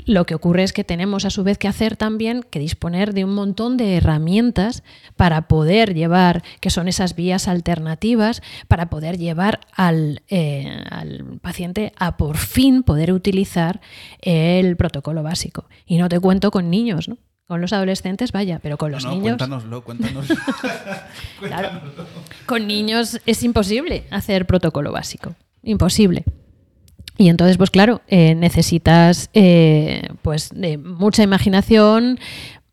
lo que ocurre es que tenemos a su vez que hacer también, que disponer de un montón de herramientas para poder llevar, que son esas vías alternativas, para poder llevar al, eh, al paciente a por fin poder utilizar el protocolo básico y no te cuento con niños, ¿no? Con los adolescentes, vaya, pero con los no, no, niños. Cuéntanoslo, cuéntanos. claro, con niños es imposible hacer protocolo básico. Imposible. Y entonces, pues claro, eh, necesitas eh, pues de mucha imaginación,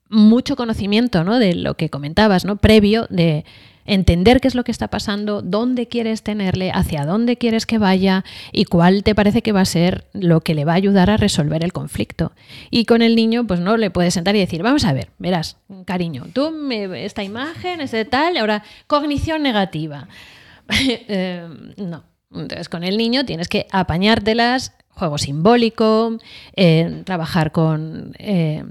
mucho conocimiento, ¿no? De lo que comentabas, ¿no? Previo de entender qué es lo que está pasando, dónde quieres tenerle, hacia dónde quieres que vaya y cuál te parece que va a ser lo que le va a ayudar a resolver el conflicto. Y con el niño, pues no le puedes sentar y decir, vamos a ver, verás, cariño, tú me, esta imagen es de tal, ahora cognición negativa. Eh, no. Entonces con el niño tienes que apañártelas, juego simbólico, eh, trabajar con, eh,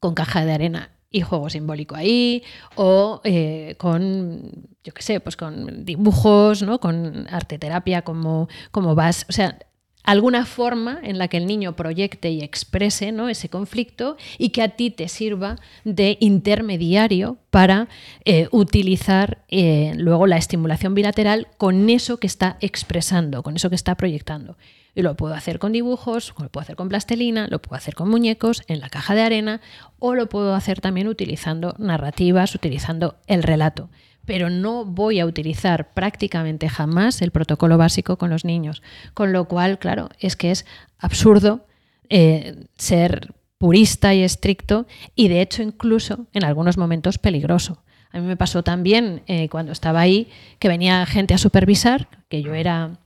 con caja de arena y juego simbólico ahí, o eh, con, yo qué sé, pues con dibujos, ¿no? con arte terapia, como, como vas, o sea, alguna forma en la que el niño proyecte y exprese ¿no? ese conflicto y que a ti te sirva de intermediario para eh, utilizar eh, luego la estimulación bilateral con eso que está expresando, con eso que está proyectando. Y lo puedo hacer con dibujos, lo puedo hacer con plastelina, lo puedo hacer con muñecos, en la caja de arena, o lo puedo hacer también utilizando narrativas, utilizando el relato. Pero no voy a utilizar prácticamente jamás el protocolo básico con los niños. Con lo cual, claro, es que es absurdo eh, ser purista y estricto y de hecho incluso en algunos momentos peligroso. A mí me pasó también eh, cuando estaba ahí que venía gente a supervisar, que yo era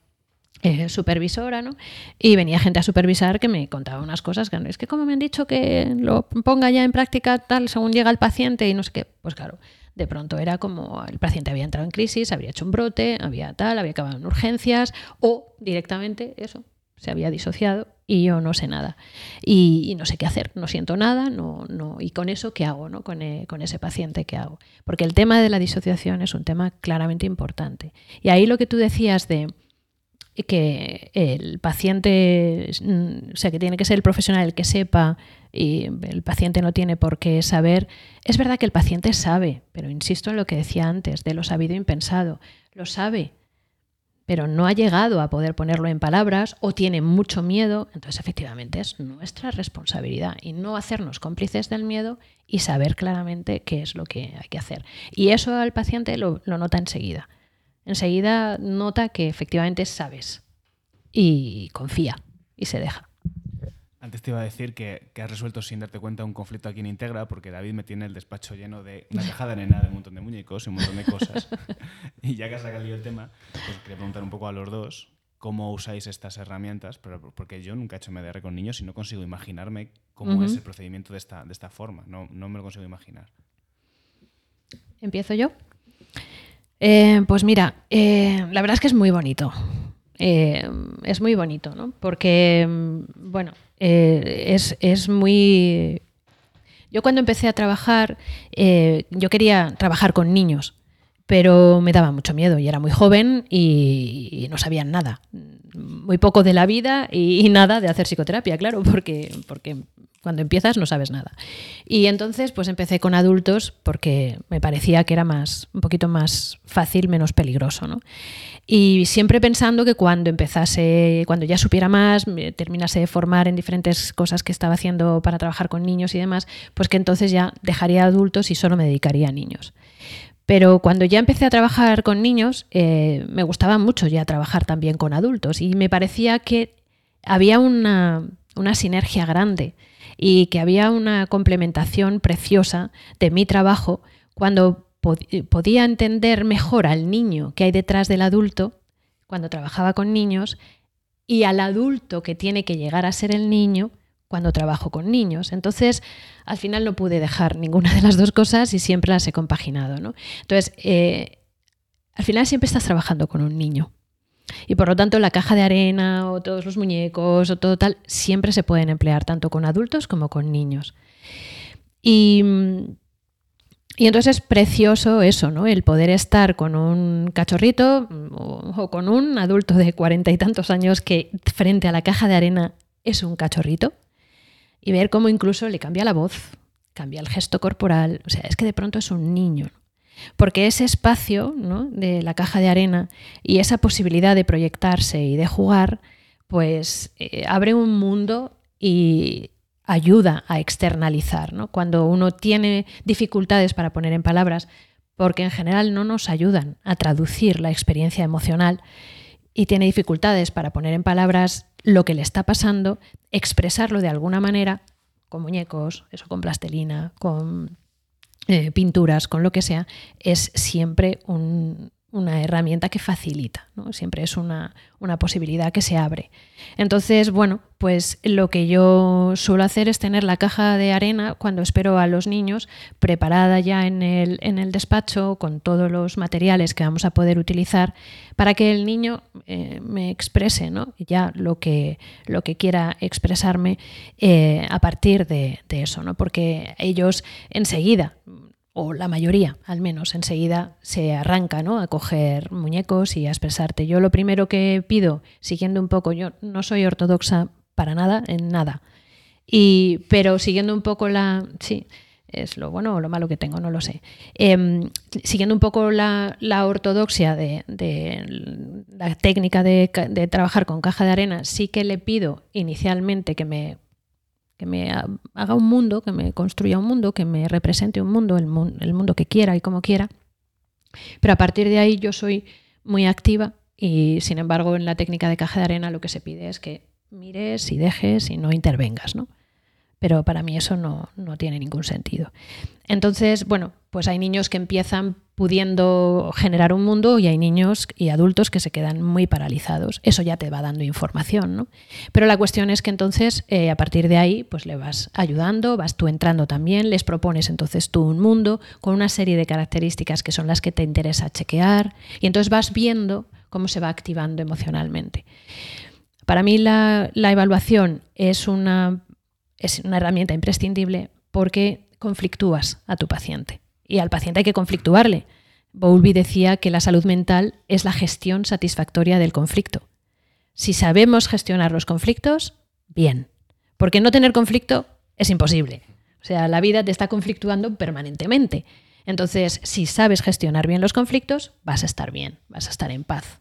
eh, supervisora, ¿no? Y venía gente a supervisar que me contaba unas cosas que es que como me han dicho que lo ponga ya en práctica tal según llega el paciente y no sé qué, pues claro, de pronto era como el paciente había entrado en crisis, habría hecho un brote, había tal, había acabado en urgencias o directamente eso, se había disociado y yo no sé nada y, no sé qué hacer, no siento nada, no, no, y con eso qué hago, ¿no? Con, eh, con, ese paciente qué hago, porque el tema de la disociación es un tema claramente importante y ahí lo que tú decías de que el paciente, mm, o sea, que tiene que ser el profesional el que sepa y el paciente no tiene por qué saber. Es verdad que el paciente sabe, pero insisto en lo que decía antes, de lo sabido e impensado. Lo sabe, pero no ha llegado a poder ponerlo en palabras o tiene mucho miedo. Entonces, efectivamente, es nuestra responsabilidad y no hacernos cómplices del miedo y saber claramente qué es lo que hay que hacer. Y eso al paciente lo, lo nota enseguida enseguida nota que efectivamente sabes y confía y se deja. Antes te iba a decir que, has resuelto sin darte cuenta un conflicto aquí en Integra, porque David me tiene el despacho lleno de una caja de arena de un montón de muñecos y un montón de cosas. y ya que has sacado el tema, pues quería preguntar un poco a los dos cómo usáis estas herramientas, porque yo nunca he hecho MDR con niños y no consigo imaginarme cómo es el procedimiento de esta, de esta forma. No, no me lo consigo imaginar. ¿Empiezo yo? Eh, pues mira, eh, la verdad es que es muy bonito. Eh, es muy bonito, ¿no? Porque, mm, bueno, es, es, muy... Yo cuando empecé a trabajar, yo quería trabajar con niños, pero me daba mucho miedo y era muy joven y, no sabían nada. Muy poco de la vida y, y, nada de hacer psicoterapia, claro, porque, porque cuando empiezas no sabes nada. Y entonces pues empecé con adultos porque me parecía que era más, un poquito más fácil, menos peligroso. ¿no? Y siempre pensando que cuando empezase, cuando ya supiera más, terminase de formar en diferentes cosas que estaba haciendo para trabajar con niños y demás, pues que entonces ya dejaría adultos y solo me dedicaría a niños. Pero cuando ya empecé a trabajar con niños, eh, me gustaba mucho ya trabajar también con adultos y me parecía que había una, una sinergia grande y que había una complementación preciosa de mi trabajo cuando podía entender mejor al niño que hay detrás del adulto, cuando trabajaba con niños, y al adulto que tiene que llegar a ser el niño cuando trabajo con niños. Entonces, al final no pude dejar ninguna de las dos cosas y siempre las he compaginado. ¿no? Entonces, eh, al final siempre estás trabajando con un niño. Y por lo tanto, la caja de arena o todos los muñecos o todo tal siempre se pueden emplear tanto con adultos como con niños. Y, y entonces es precioso eso, ¿no? El poder estar con un cachorrito o, o con un adulto de cuarenta y tantos años que frente a la caja de arena es un cachorrito y ver cómo incluso le cambia la voz, cambia el gesto corporal. O sea, es que de pronto es un niño. Porque ese espacio de la caja de arena y esa posibilidad de proyectarse y de jugar, pues eh, abre un mundo y ayuda a externalizar. ¿no? Cuando uno tiene dificultades para poner en palabras, porque en general no nos ayudan a traducir la experiencia emocional y tiene dificultades para poner en palabras lo que le está pasando, expresarlo de alguna manera, con muñecos, eso con plastelina, con eh, pinturas, con lo que sea, es siempre un, una herramienta que facilita, ¿no? siempre es una, posibilidad que se abre. Entonces, bueno, pues lo que yo suelo hacer es tener la caja de arena cuando espero a los niños preparada ya en el, en el despacho con todos los materiales que vamos a poder utilizar para que el niño eh, me exprese ¿no? ya lo que, lo que quiera expresarme eh, a partir de, de eso, ¿no? porque ellos enseguida o la mayoría al menos, enseguida se arranca ¿no? a coger muñecos y a expresarte. Yo lo primero que pido, siguiendo un poco, yo no soy ortodoxa para nada, en nada, y, pero siguiendo un poco la... Sí, es lo bueno o lo malo que tengo, no lo sé. Em, siguiendo un poco la, ortodoxia de, la técnica de, trabajar con caja de arena, sí que le pido inicialmente que me que me haga un mundo, que me construya un mundo, que me represente un mundo, el, mundo que quiera y como quiera. Pero a partir de ahí yo soy muy activa y sin embargo en la técnica de caja de arena lo que se pide es que mires y dejes y no intervengas, ¿no? Pero para mí eso no, no tiene ningún sentido. Entonces, bueno, pues hay niños que empiezan pudiendo generar un mundo y hay niños y adultos que se quedan muy paralizados. Eso ya te va dando información, ¿no? Pero la cuestión es que entonces, eh, a partir de ahí, pues le vas ayudando, vas tú entrando también, les propones entonces tú un mundo con una serie de características que son las que te interesa chequear y entonces vas viendo cómo se va activando emocionalmente. Para mí la, la evaluación es una, es una herramienta imprescindible porque conflictúas a tu paciente. Y al paciente hay que conflictuarle. Bowlby decía que la salud mental es la gestión satisfactoria del conflicto. Si sabemos gestionar los conflictos, bien. Porque no tener conflicto es imposible. O sea, la vida te está conflictuando permanentemente. Entonces, si sabes gestionar bien los conflictos, vas a estar bien, vas a estar en paz.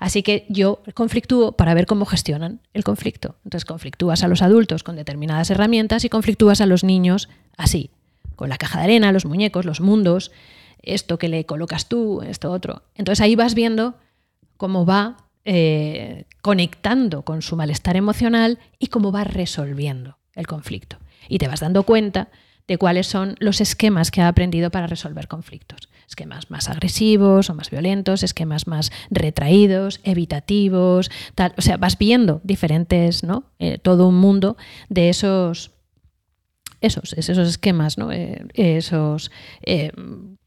Así que yo conflictúo para ver cómo gestionan el conflicto. Entonces conflictúas a los adultos con determinadas herramientas y conflictúas a los niños así, con la caja de arena, los muñecos, los mundos, esto que le colocas tú, esto otro. Entonces ahí vas viendo cómo va eh, conectando con su malestar emocional y cómo va resolviendo el conflicto. Y te vas dando cuenta de cuáles son los esquemas que ha aprendido para resolver conflictos. Esquemas más agresivos o más violentos, esquemas más retraídos, evitativos, tal. O sea, vas viendo diferentes, ¿no? Eh, todo un mundo de esos esos, esos esquemas, ¿no? Eh, esos eh,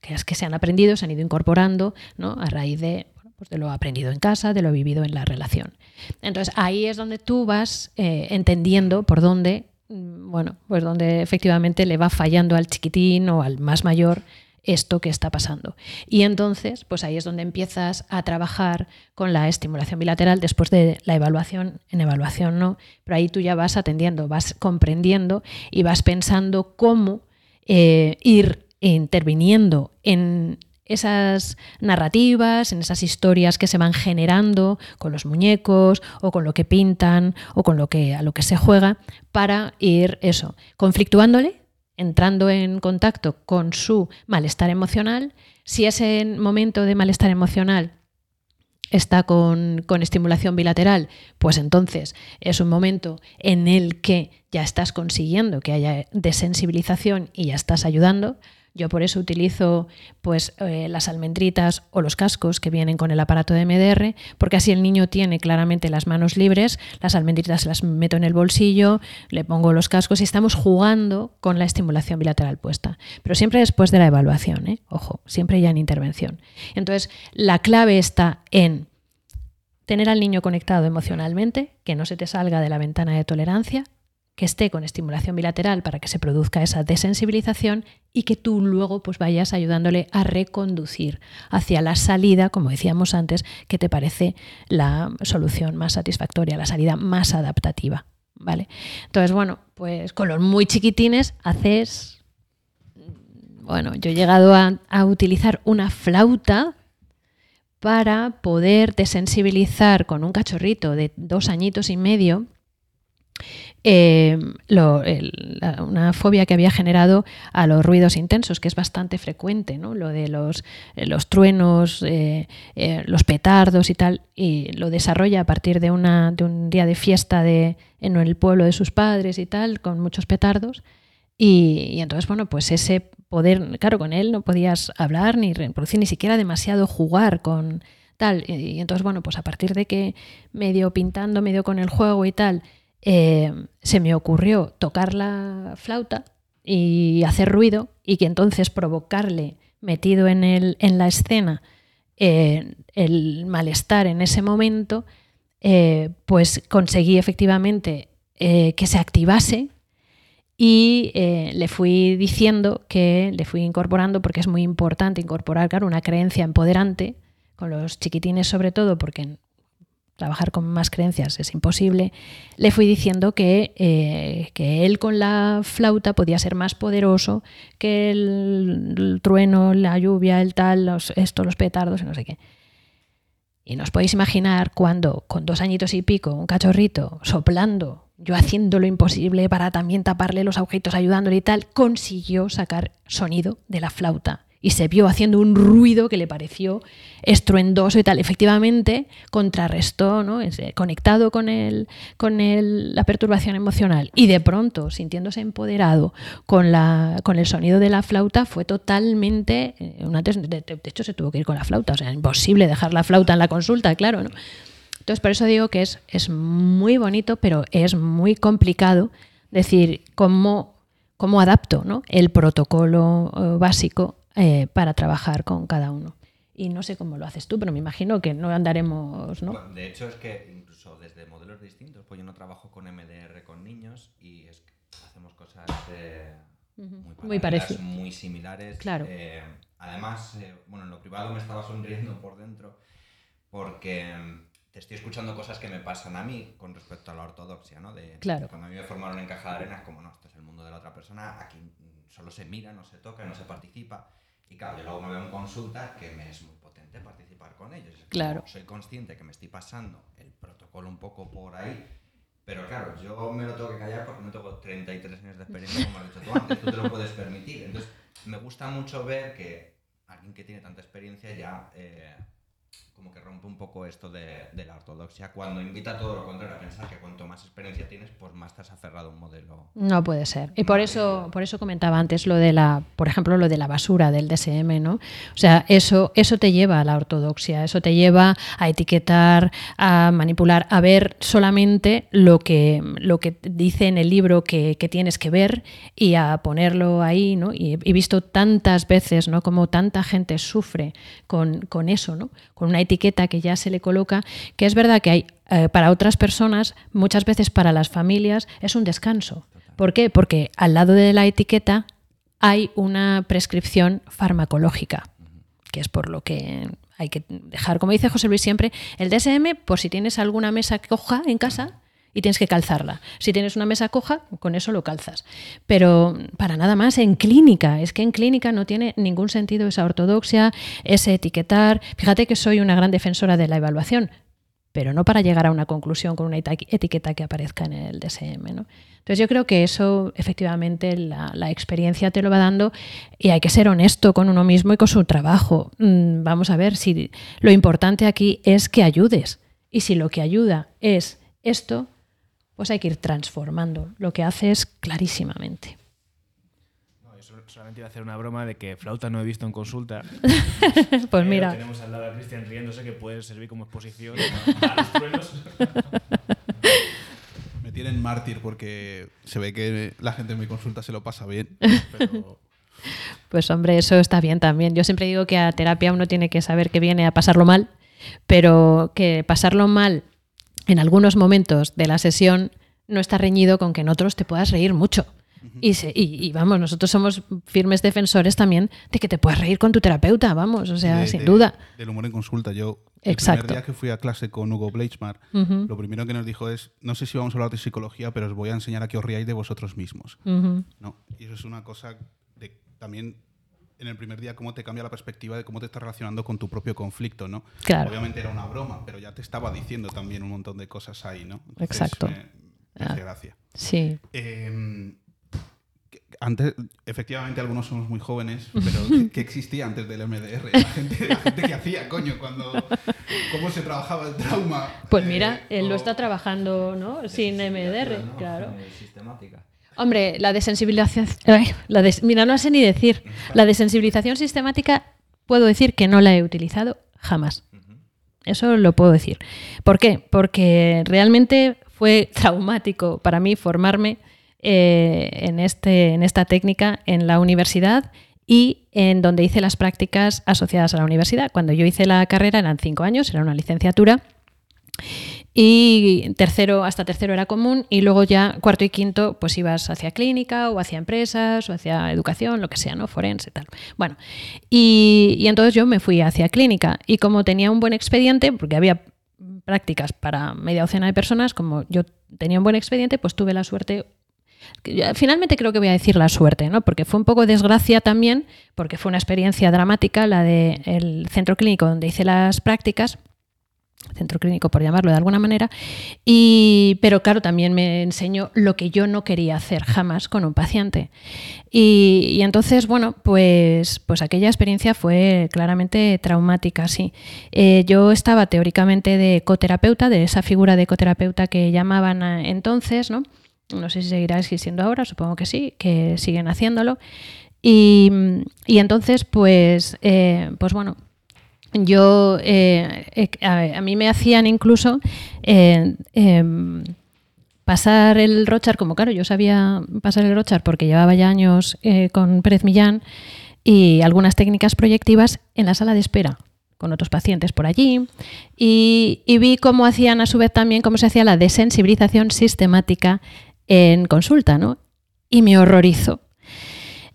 que, se han aprendido, se han ido incorporando ¿no? a raíz de, pues de lo aprendido en casa, de lo vivido en la relación. Entonces ahí es donde tú vas entendiendo por dónde Mm, bueno, pues donde efectivamente le va fallando al chiquitín o al más mayor esto que está pasando. Y entonces, pues ahí es donde empiezas a trabajar con la estimulación bilateral después de la evaluación, en evaluación no, pero ahí tú ya vas atendiendo, vas comprendiendo y vas pensando cómo eh, ir interviniendo en esas narrativas, en esas historias que se van generando con los muñecos o con lo que pintan o con lo que a lo que se juega para ir eso, conflictuándole, entrando en contacto con su malestar emocional. Si ese momento de malestar emocional está con, con, estimulación bilateral, pues entonces es un momento en el que ya estás consiguiendo que haya desensibilización y ya estás ayudando. Yo por eso utilizo pues, eh, las almendritas o los cascos que vienen con el aparato de MDR, porque así el niño tiene claramente las manos libres, las almendritas las meto en el bolsillo, le pongo los cascos y estamos jugando con la estimulación bilateral puesta. Pero siempre después de la evaluación, ¿eh? ojo, siempre ya en intervención. Entonces, la clave está en tener al niño conectado emocionalmente, que no se te salga de la ventana de tolerancia, que esté con estimulación bilateral para que se produzca esa desensibilización y que tú luego pues vayas ayudándole a reconducir hacia la salida, como decíamos antes, que te parece la solución más satisfactoria, la salida más adaptativa, ¿vale? Entonces, bueno, pues con los muy chiquitines haces bueno, yo he llegado a, a utilizar una flauta para poder desensibilizar con un cachorrito de dos añitos y medio eh, una fobia que había generado a los ruidos intensos, que es bastante frecuente, ¿no? lo de los, eh, truenos, eh, los petardos y tal, y lo desarrolla a partir de, una, de un día de fiesta de, en el pueblo de sus padres y tal, con muchos petardos. Y, y, entonces, bueno, pues ese poder, claro, con él no podías hablar ni reproducir, ni siquiera demasiado jugar con tal. Y, entonces, bueno, pues a partir de que medio pintando, medio con el juego y tal, eh, se me ocurrió tocar la flauta y hacer ruido y que entonces provocarle metido en, el, en la escena eh, el malestar en ese momento, eh, pues conseguí efectivamente que se activase y le fui diciendo que le fui incorporando, porque es muy importante incorporar, una creencia empoderante, con los chiquitines sobre todo, porque trabajar con más creencias es imposible, le fui diciendo que, eh, que, él con la flauta podía ser más poderoso que el, trueno, la lluvia, el tal, los, esto, los petardos y no sé qué. Y nos podéis imaginar cuando con dos añitos y pico, un cachorrito soplando, yo haciendo lo imposible para también taparle los agujeros, ayudándole y tal, consiguió sacar sonido de la flauta y se vio haciendo un ruido que le pareció estruendoso y tal. Efectivamente, contrarrestó, ¿no? conectado con, el, con el, la perturbación emocional y de pronto, sintiéndose empoderado con, la, con el sonido de la flauta, fue totalmente... Eh, de, de, hecho, se tuvo que ir con la flauta, o sea, imposible dejar la flauta en la consulta, claro. ¿no? Entonces, por eso digo que es, es muy bonito, pero es muy complicado decir cómo, cómo adapto ¿no? el protocolo eh, básico eh, para trabajar con cada uno. Y no sé cómo lo haces tú, pero me imagino que no andaremos, ¿no? de hecho, es que incluso desde modelos distintos, pues yo no trabajo con MDR con niños y es que hacemos cosas muy, parecidas, muy, similares. Claro. Eh, además, eh, bueno, en lo privado me estaba sonriendo por dentro porque mm, te estoy escuchando cosas que me pasan a mí con respecto a la ortodoxia, ¿no? De, claro. Cuando a mí me formaron en caja de arenas, como no, este es el mundo de la otra persona, aquí solo se mira, no se toca, no se participa. Y claro, yo luego me veo en consulta que me es muy potente participar con ellos. claro. Soy consciente que me estoy pasando el protocolo un poco por ahí, pero claro, yo me lo tengo que callar porque no tengo 33 años de experiencia como has dicho tú antes, tú te lo puedes permitir. Entonces, me gusta mucho ver que alguien que tiene tanta experiencia ya... Eh, como que rompe un poco esto de, la ortodoxia, cuando invita a todo lo contrario a pensar que cuanto más experiencia tienes, pues más has aferrado a un modelo. No puede ser. Y por eso, por eso comentaba antes lo de la, por ejemplo, lo de la basura del DSM, ¿no? O sea, eso, eso te lleva a la ortodoxia, eso te lleva a etiquetar, a manipular, a ver solamente lo que, lo que dice en el libro que, tienes que ver y a ponerlo ahí, ¿no? Y he visto tantas veces, ¿no? Como tanta gente sufre con, con eso, ¿no? Con una etiqueta que ya se le coloca, que es verdad que hay eh, para otras personas, muchas veces para las familias, es un descanso. ¿Por qué? Porque al lado de la etiqueta hay una prescripción farmacológica, que es por lo que hay que dejar, como dice José Luis siempre, el DSM, por si tienes alguna mesa coja en casa, y tienes que calzarla. Si tienes una mesa coja, con eso lo calzas. Pero para nada más en clínica. Es que en clínica no tiene ningún sentido esa ortodoxia, ese etiquetar. Fíjate que soy una gran defensora de la evaluación, pero no para llegar a una conclusión con una etiqueta que aparezca en el DSM. Entonces yo creo que eso efectivamente la, la, experiencia te lo va dando y hay que ser honesto con uno mismo y con su trabajo. Mm, vamos a ver si lo importante aquí es que ayudes y si lo que ayuda es esto, pues hay que ir transformando. Lo que hace es clarísimamente. No, solamente iba a hacer una broma de que flauta no he visto en consulta. pues mira. Tenemos al lado a Cristian riéndose que puede servir como exposición a los truenos. Me tienen mártir porque se ve que la gente en mi consulta se lo pasa bien. Pues hombre, eso está bien también. Yo siempre digo que a terapia uno tiene que saber que viene a pasarlo mal, pero que pasarlo mal en algunos momentos de la sesión no está reñido con que en otros te puedas reír mucho. y, vamos, nosotros somos firmes defensores también de que te puedas reír con tu terapeuta, vamos, o sea, sin duda. Del humor en consulta. Yo, el primer día que fui a clase con Hugo Bleichmar, lo primero que nos dijo es, no sé si vamos a hablar de psicología, pero os voy a enseñar a que os riáis de vosotros mismos. ¿No? Y eso es una cosa de también en el primer día cómo te cambia la perspectiva de cómo te estás relacionando con tu propio conflicto, ¿no? Claro. Obviamente era una broma, pero ya te estaba diciendo también un montón de cosas ahí, ¿no? Exacto. Me, hace gracia. Sí. Em, antes, efectivamente, algunos somos muy jóvenes, pero ¿qué, existía antes del MDR? La gente, la gente que hacía, coño, cuando. ¿Cómo se trabajaba el trauma? Pues mira, eh, él lo está trabajando, ¿no? Sin MDR, claro. Sistemática. Hombre, la desensibilización. la mira, no sé ni decir. La desensibilización sistemática, puedo decir que no la he utilizado jamás. Eso lo puedo decir. ¿Por qué? Porque realmente fue traumático para mí formarme eh, en, este, en esta técnica en la universidad y en donde hice las prácticas asociadas a la universidad. Cuando yo hice la carrera eran cinco años, era una licenciatura. Y tercero, hasta tercero era común, y luego ya cuarto y quinto, pues ibas hacia clínica o hacia empresas o hacia educación, lo que sea, ¿no? Forense, tal. Bueno, y, entonces yo me fui hacia clínica, y como tenía un buen expediente, porque había prácticas para media docena de personas, como yo tenía un buen expediente, pues tuve la suerte Finalmente creo que voy a decir la suerte, ¿no? porque fue un poco desgracia también, porque fue una experiencia dramática la del centro clínico donde hice las prácticas, centro clínico por llamarlo de alguna manera, y, pero claro, también me enseñó lo que yo no quería hacer jamás con un paciente. Y, entonces, bueno, pues, pues aquella experiencia fue claramente traumática, sí. Eh, yo estaba teóricamente de coterapeuta, de esa figura de coterapeuta que llamaban entonces, ¿no? no sé si seguirá existiendo ahora, supongo que sí, que siguen haciéndolo. Y, entonces, pues, eh, pues bueno, yo, eh, eh, a, mí me hacían incluso em, pasar el Rochar, como claro, yo sabía pasar el Rochar porque llevaba ya años con Pérez Millán y algunas técnicas proyectivas en la sala de espera con otros pacientes por allí y, y, vi cómo hacían a su vez también cómo se hacía la desensibilización sistemática en consulta, ¿no? Y me horrorizó.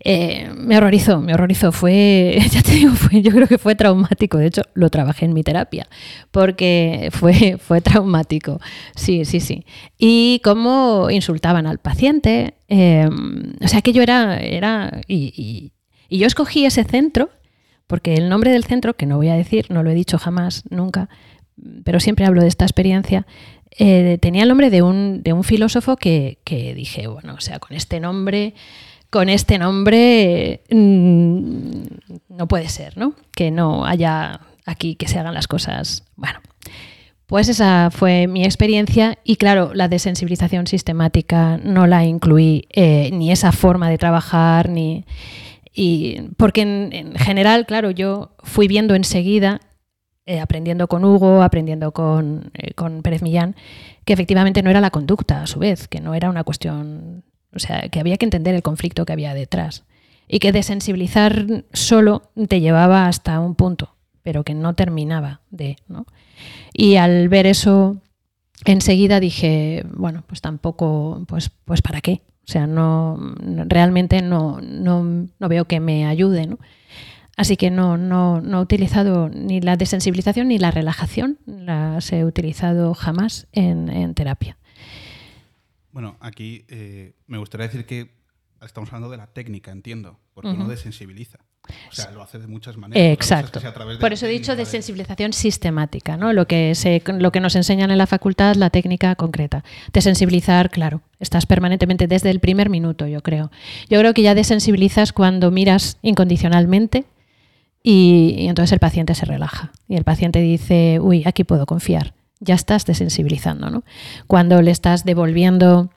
Eh, me horrorizó, me horrorizó. Fue, ya te digo, yo creo que fue traumático. De hecho, lo trabajé en mi terapia, porque fue, fue traumático. Sí, sí, sí. Y cómo insultaban al paciente. Eh, o sea, que yo era. era y, yo escogí ese centro, porque el nombre del centro, que no voy a decir, no lo he dicho jamás, nunca, pero siempre hablo de esta experiencia, eh, tenía el nombre de un, de un filósofo que, dije, bueno, o sea, con este nombre, con este nombre mm, no puede ser, ¿no? Que no haya aquí que se hagan las cosas. Bueno, pues esa fue mi experiencia y claro, la desensibilización sistemática no la incluí, eh, ni esa forma de trabajar, ni... Y porque en, general, claro, yo fui viendo enseguida eh, aprendiendo con Hugo, aprendiendo con, eh, con, Pérez Millán, que efectivamente no era la conducta a su vez, que no era una cuestión, o sea, que había que entender el conflicto que había detrás y que desensibilizar solo te llevaba hasta un punto, pero que no terminaba de, ¿no? Y al ver eso enseguida dije, bueno, pues tampoco, pues, pues para qué, o sea, no, realmente no, no, no veo que me ayude, ¿no? Así que no, no, no, he utilizado ni la desensibilización ni la relajación, las he utilizado jamás en, terapia. Bueno, aquí eh, me gustaría decir que estamos hablando de la técnica, entiendo, porque uno desensibiliza. O sea, lo hace de muchas maneras. Exacto. Por eso he dicho desensibilización sistemática, ¿no? Lo que, se, lo que nos enseñan en la facultad, la técnica concreta. Desensibilizar, claro, estás permanentemente desde el primer minuto, yo creo. Yo creo que ya desensibilizas cuando miras incondicionalmente y, entonces el paciente se relaja y el paciente dice, uy, aquí puedo confiar. Ya estás desensibilizando, ¿no? Cuando le estás devolviendo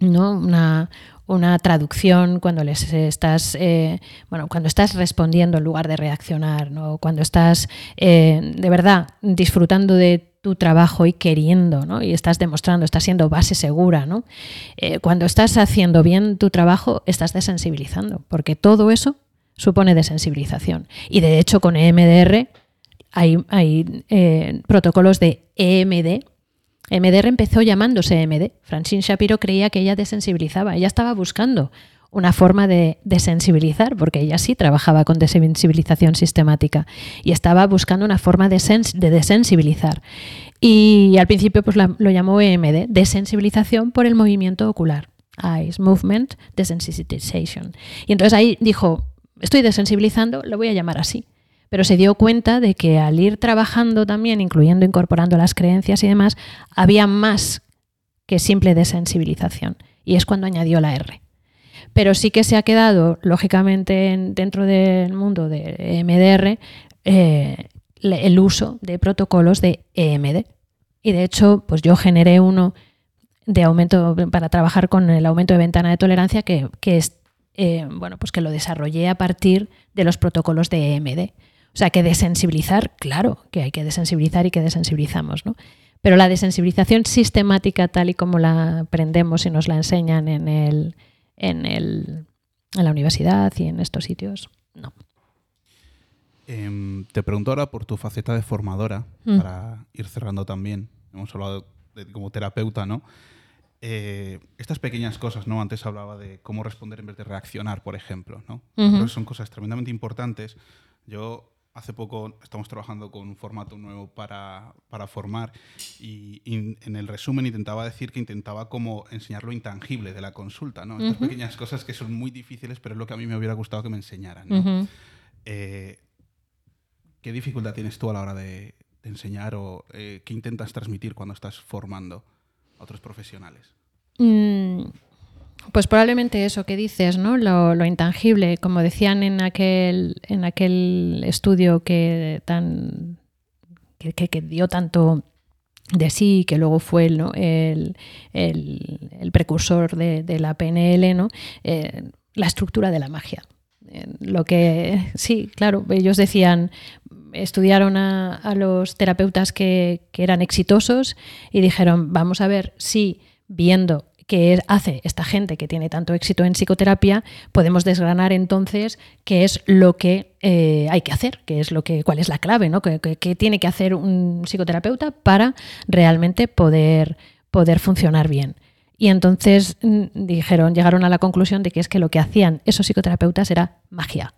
¿no? una, una traducción, cuando les estás, eh, bueno, cuando estás respondiendo en lugar de reaccionar, ¿no? cuando estás eh, de verdad disfrutando de tu trabajo y queriendo, ¿no? y estás demostrando, estás siendo base segura, ¿no? Eh, cuando estás haciendo bien tu trabajo, estás desensibilizando, porque todo eso supone desensibilización. Y de hecho con EMDR hay, eh, protocolos de EMD. EMDR empezó llamándose EMD. Francine Shapiro creía que ella desensibilizaba. Ella estaba buscando una forma de desensibilizar, porque ella sí trabajaba con desensibilización sistemática y estaba buscando una forma de, de desensibilizar. Y al principio pues lo llamó EMD, desensibilización por el movimiento ocular. Eyes Movement Desensitization. Y entonces ahí dijo, estoy desensibilizando, lo voy a llamar así. Pero se dio cuenta de que al ir trabajando también, incluyendo incorporando las creencias y demás, había más que simple desensibilización. y es cuando añadió la R. Pero sí que se ha quedado, lógicamente, dentro del mundo de MDR, eh, el uso de protocolos de EMD. Y de hecho, pues yo generé uno de aumento para trabajar con el aumento de ventana de tolerancia que, es eh, bueno, pues que lo desarrollé a partir de los protocolos de EMD. O sea, que desensibilizar, claro, que hay que desensibilizar y que desensibilizamos, ¿no? Pero la desensibilización sistemática, tal y como la aprendemos y nos la enseñan en, el, en, el, en la universidad y en estos sitios, no. Em, te pregunto ahora por tu faceta de formadora, mm. para ir cerrando también. Hemos hablado de, como terapeuta, ¿no? Eh, estas pequeñas cosas, ¿no? Antes hablaba de cómo responder en vez de reaccionar, por ejemplo, ¿no? son cosas tremendamente importantes. Yo hace poco estamos trabajando con un formato nuevo para, para formar y, en el resumen intentaba decir que intentaba como enseñar lo intangible de la consulta, ¿no? Estas pequeñas cosas que son muy difíciles, pero es lo que a mí me hubiera gustado que me enseñaran, ¿no? Eh, ¿Qué dificultad tienes tú a la hora de, enseñar o eh, qué intentas transmitir cuando estás formando a otros profesionales? Mm, pues probablemente eso que dices, ¿no? Lo, intangible, como decían en aquel, en aquel estudio que, tan, que, dio tanto de sí, que luego fue el, el, precursor de, la PNL, ¿no? Eh, la estructura de la magia. Lo que sí, claro, ellos decían, estudiaron a, los terapeutas que, eran exitosos y dijeron, vamos a ver si viendo qué hace esta gente que tiene tanto éxito en psicoterapia, podemos desgranar entonces qué es lo que eh, hay que hacer, qué es lo que, cuál es la clave, ¿no? ¿Qué, tiene que hacer un psicoterapeuta para realmente poder, poder funcionar bien. Y entonces mm, dijeron, llegaron a la conclusión de que es que lo que hacían esos psicoterapeutas era magia.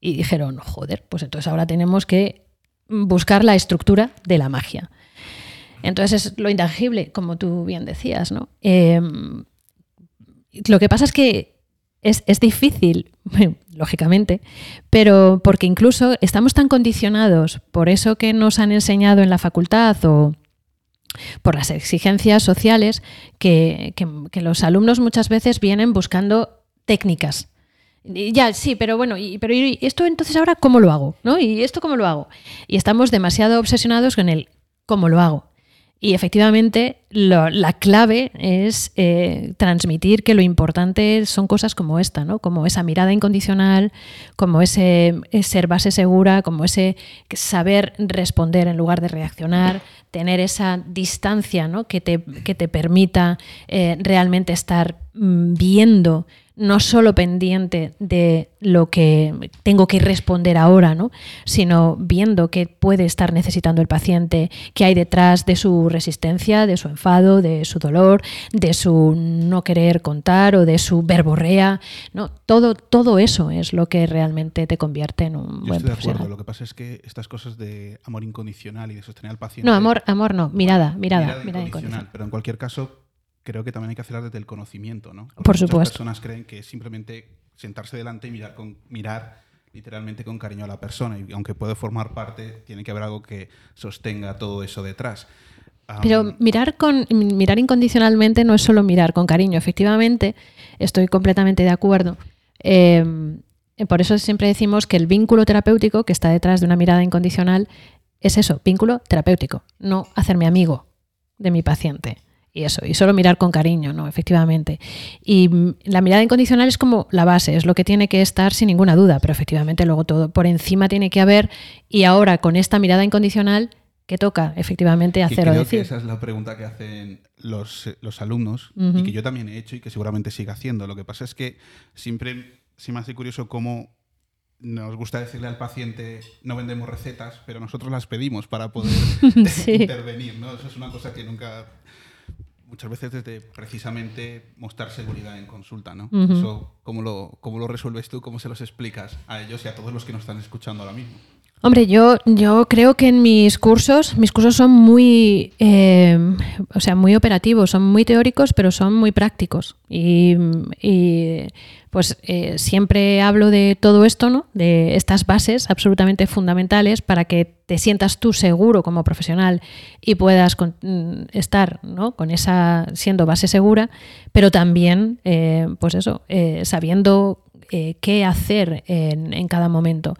Y dijeron, joder, pues entonces ahora tenemos que buscar la estructura de la magia. Entonces es lo intangible, como tú bien decías, ¿no? Em, lo que pasa es que es, difícil, lógicamente, pero porque incluso estamos tan condicionados por eso que nos han enseñado en la facultad o por las exigencias sociales que los alumnos muchas veces vienen buscando técnicas ya, sí, pero bueno, y, pero y esto entonces ahora cómo lo hago, ¿no? Y esto cómo lo hago. Y estamos demasiado obsesionados con el cómo lo hago. Y efectivamente la clave es eh, transmitir que lo importante son cosas como esta, ¿no? Como esa mirada incondicional, como ese, ser base segura, como ese saber responder en lugar de reaccionar, tener esa distancia ¿no? que, te, que te permita eh, realmente estar mm, viendo no solo pendiente de lo que tengo que responder ahora, ¿no? sino viendo qué puede estar necesitando el paciente, qué hay detrás de su resistencia, de su enfado, de su dolor, de su no querer contar o de su verborrea. ¿no? Todo, todo eso es lo que realmente te convierte en un buen estoy de acuerdo. Lo que pasa es que estas cosas de amor incondicional y de sostener al paciente... No, amor, amor no, mirada, mirada. mirada, incondicional. Pero en cualquier caso, creo que también hay que hacerlo desde el conocimiento, ¿no? Por supuesto. Muchas personas creen que simplemente sentarse delante y mirar, con, mirar literalmente con cariño a la persona. Y aunque puede formar parte, tiene que haber algo que sostenga todo eso detrás. Pero mirar, con, mirar incondicionalmente no es solo mirar con cariño. Efectivamente, estoy completamente de acuerdo. Em, por eso siempre decimos que el vínculo terapéutico que está detrás de una mirada incondicional es eso, vínculo terapéutico, no hacerme amigo de mi paciente y eso, y solo mirar con cariño, ¿no? Efectivamente. Y mm, la mirada incondicional es como la base, es lo que tiene que estar sin ninguna duda, pero efectivamente luego todo por encima tiene que haber, y ahora con esta mirada incondicional, ¿qué toca efectivamente hacer o decir? esa es la pregunta que hacen los, alumnos y que yo también he hecho y que seguramente siga haciendo. Lo que pasa es que siempre se me hace curioso cómo nos gusta decirle al paciente no vendemos recetas, pero nosotros las pedimos para poder intervenir, ¿no? Eso es una cosa que nunca muchas veces desde precisamente mostrar seguridad en consulta, ¿no? Eso, ¿cómo lo, ¿cómo lo resuelves tú? ¿Cómo se los explicas a ellos y a todos los que nos están escuchando ahora mismo? Hombre, yo, yo creo que en mis cursos, mis cursos son muy, eh, o sea, muy operativos, son muy teóricos, pero son muy prácticos. Y, pues eh, siempre hablo de todo esto, ¿no? De estas bases absolutamente fundamentales para que te sientas tú seguro como profesional y puedas mm, estar, ¿no? Con esa siendo base segura, pero también, eh, pues eso, sabiendo qué hacer en, en cada momento.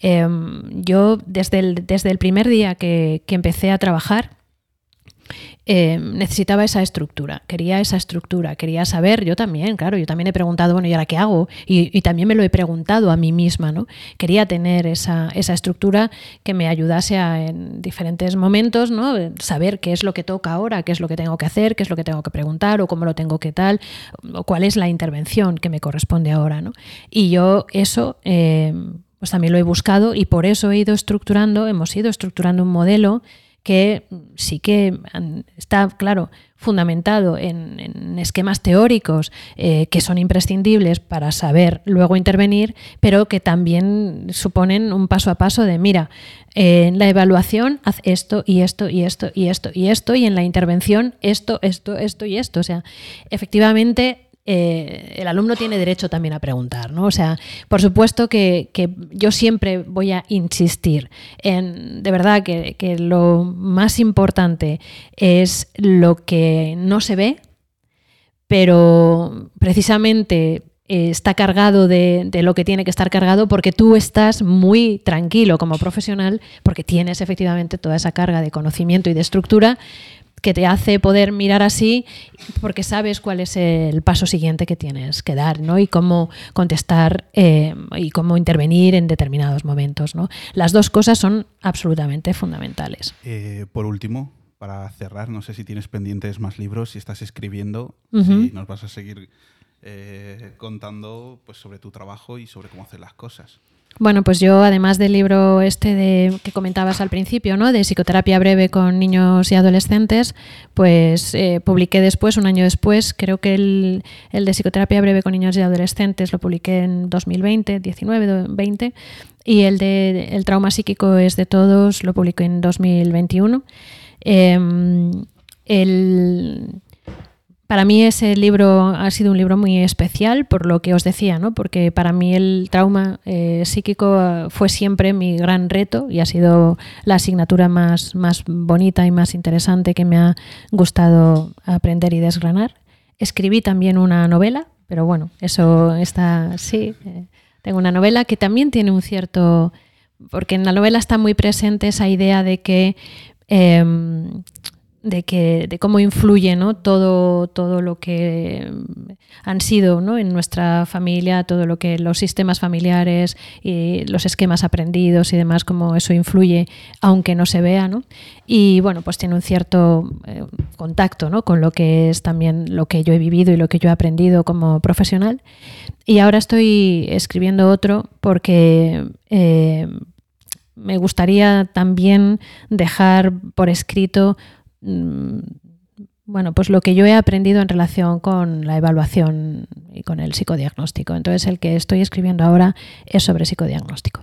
Em, yo desde el, desde el, primer día que, empecé a trabajar, em, necesitaba esa estructura, quería esa estructura, quería saber, yo también, claro, yo también he preguntado, bueno, ¿y ahora qué hago? Y, también me lo he preguntado a mí misma, ¿no? Quería tener esa, estructura que me ayudase en diferentes momentos, ¿no? Saber qué es lo que toca ahora, qué es lo que tengo que hacer, qué es lo que tengo que preguntar, o cómo lo tengo que tal, o cuál es la intervención que me corresponde ahora, ¿no? Y yo eso... Em, pues también lo he buscado y por eso he ido estructurando, hemos ido estructurando un modelo que sí que está, claro, fundamentado en, esquemas teóricos eh, que son imprescindibles para saber luego intervenir, pero que también suponen un paso a paso de, mira, en la evaluación haz esto y esto y esto y esto y esto, y en la intervención esto, esto, esto y esto. O sea, efectivamente eh, el alumno tiene derecho también a preguntar, ¿no? O sea, por supuesto que, yo siempre voy a insistir en, de verdad, que, lo más importante es lo que no se ve, pero precisamente eh, está cargado de, de, lo que tiene que estar cargado porque tú estás muy tranquilo como profesional porque tienes efectivamente toda esa carga de conocimiento y de estructura que te hace poder mirar así porque sabes cuál es el paso siguiente que tienes que dar ¿no? y cómo contestar eh, y cómo intervenir en determinados momentos. ¿no? Las dos cosas son absolutamente fundamentales. Eh, por último, para cerrar, no sé si tienes pendientes más libros, si estás escribiendo, si nos vas a seguir eh, contando pues, sobre tu trabajo y sobre cómo hacer las cosas. Bueno, pues yo, además del libro este de, que comentabas al principio, ¿no? de psicoterapia breve con niños y adolescentes, pues eh, publiqué después, un año después, creo que el, el, de psicoterapia breve con niños y adolescentes lo publiqué en 2020, 19, 20, y el de el trauma psíquico es de todos, lo publiqué en 2021. Em, el, para mí ese libro ha sido un libro muy especial por lo que os decía, ¿no? porque para mí el trauma eh, psíquico fue siempre mi gran reto y ha sido la asignatura más, bonita y más interesante que me ha gustado aprender y desgranar. Escribí también una novela, pero bueno, eso está, sí, eh, tengo una novela que también tiene un cierto, porque en la novela está muy presente esa idea de que... Em, de, que, de cómo influye ¿no? todo, todo lo que han sido ¿no? en nuestra familia, todo lo que los sistemas familiares y los esquemas aprendidos y demás, cómo eso influye, aunque no se vea. ¿no? Y bueno, pues tiene un cierto eh, contacto ¿no? con lo que es también lo que yo he vivido y lo que yo he aprendido como profesional. Y ahora estoy escribiendo otro porque... Eh, me gustaría también dejar por escrito bueno, pues lo que yo he aprendido en relación con la evaluación y con el psicodiagnóstico. Entonces, el que estoy escribiendo ahora es sobre psicodiagnóstico.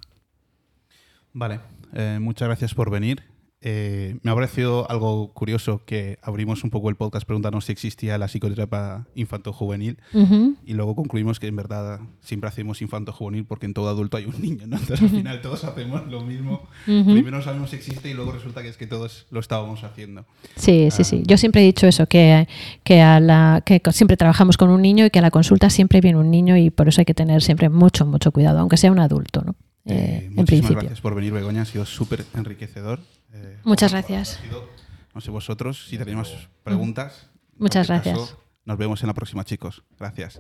Vale, eh, muchas gracias por venir. Eh, me ha parecido algo curioso que abrimos un poco el podcast preguntándonos si existía la psicoterapia infanto-juvenil y luego concluimos que en verdad siempre hacemos infanto-juvenil porque en todo adulto hay un niño, ¿no? Entonces al final todos hacemos lo mismo. Primero sabemos si existe y luego resulta que es que todos lo estábamos haciendo. Sí, sí, sí. Ah. Yo siempre he dicho eso, que, que, a la, que siempre trabajamos con un niño y que a la consulta siempre viene un niño y por eso hay que tener siempre mucho, mucho cuidado, aunque sea un adulto, ¿no? Eh, en principio. gracias por venir, Begoña. Ha sido súper enriquecedor. Eh, Muchas gracias. No sé vosotros si tenéis más preguntas. Muchas este gracias. nos vemos en la próxima, chicos. Gracias.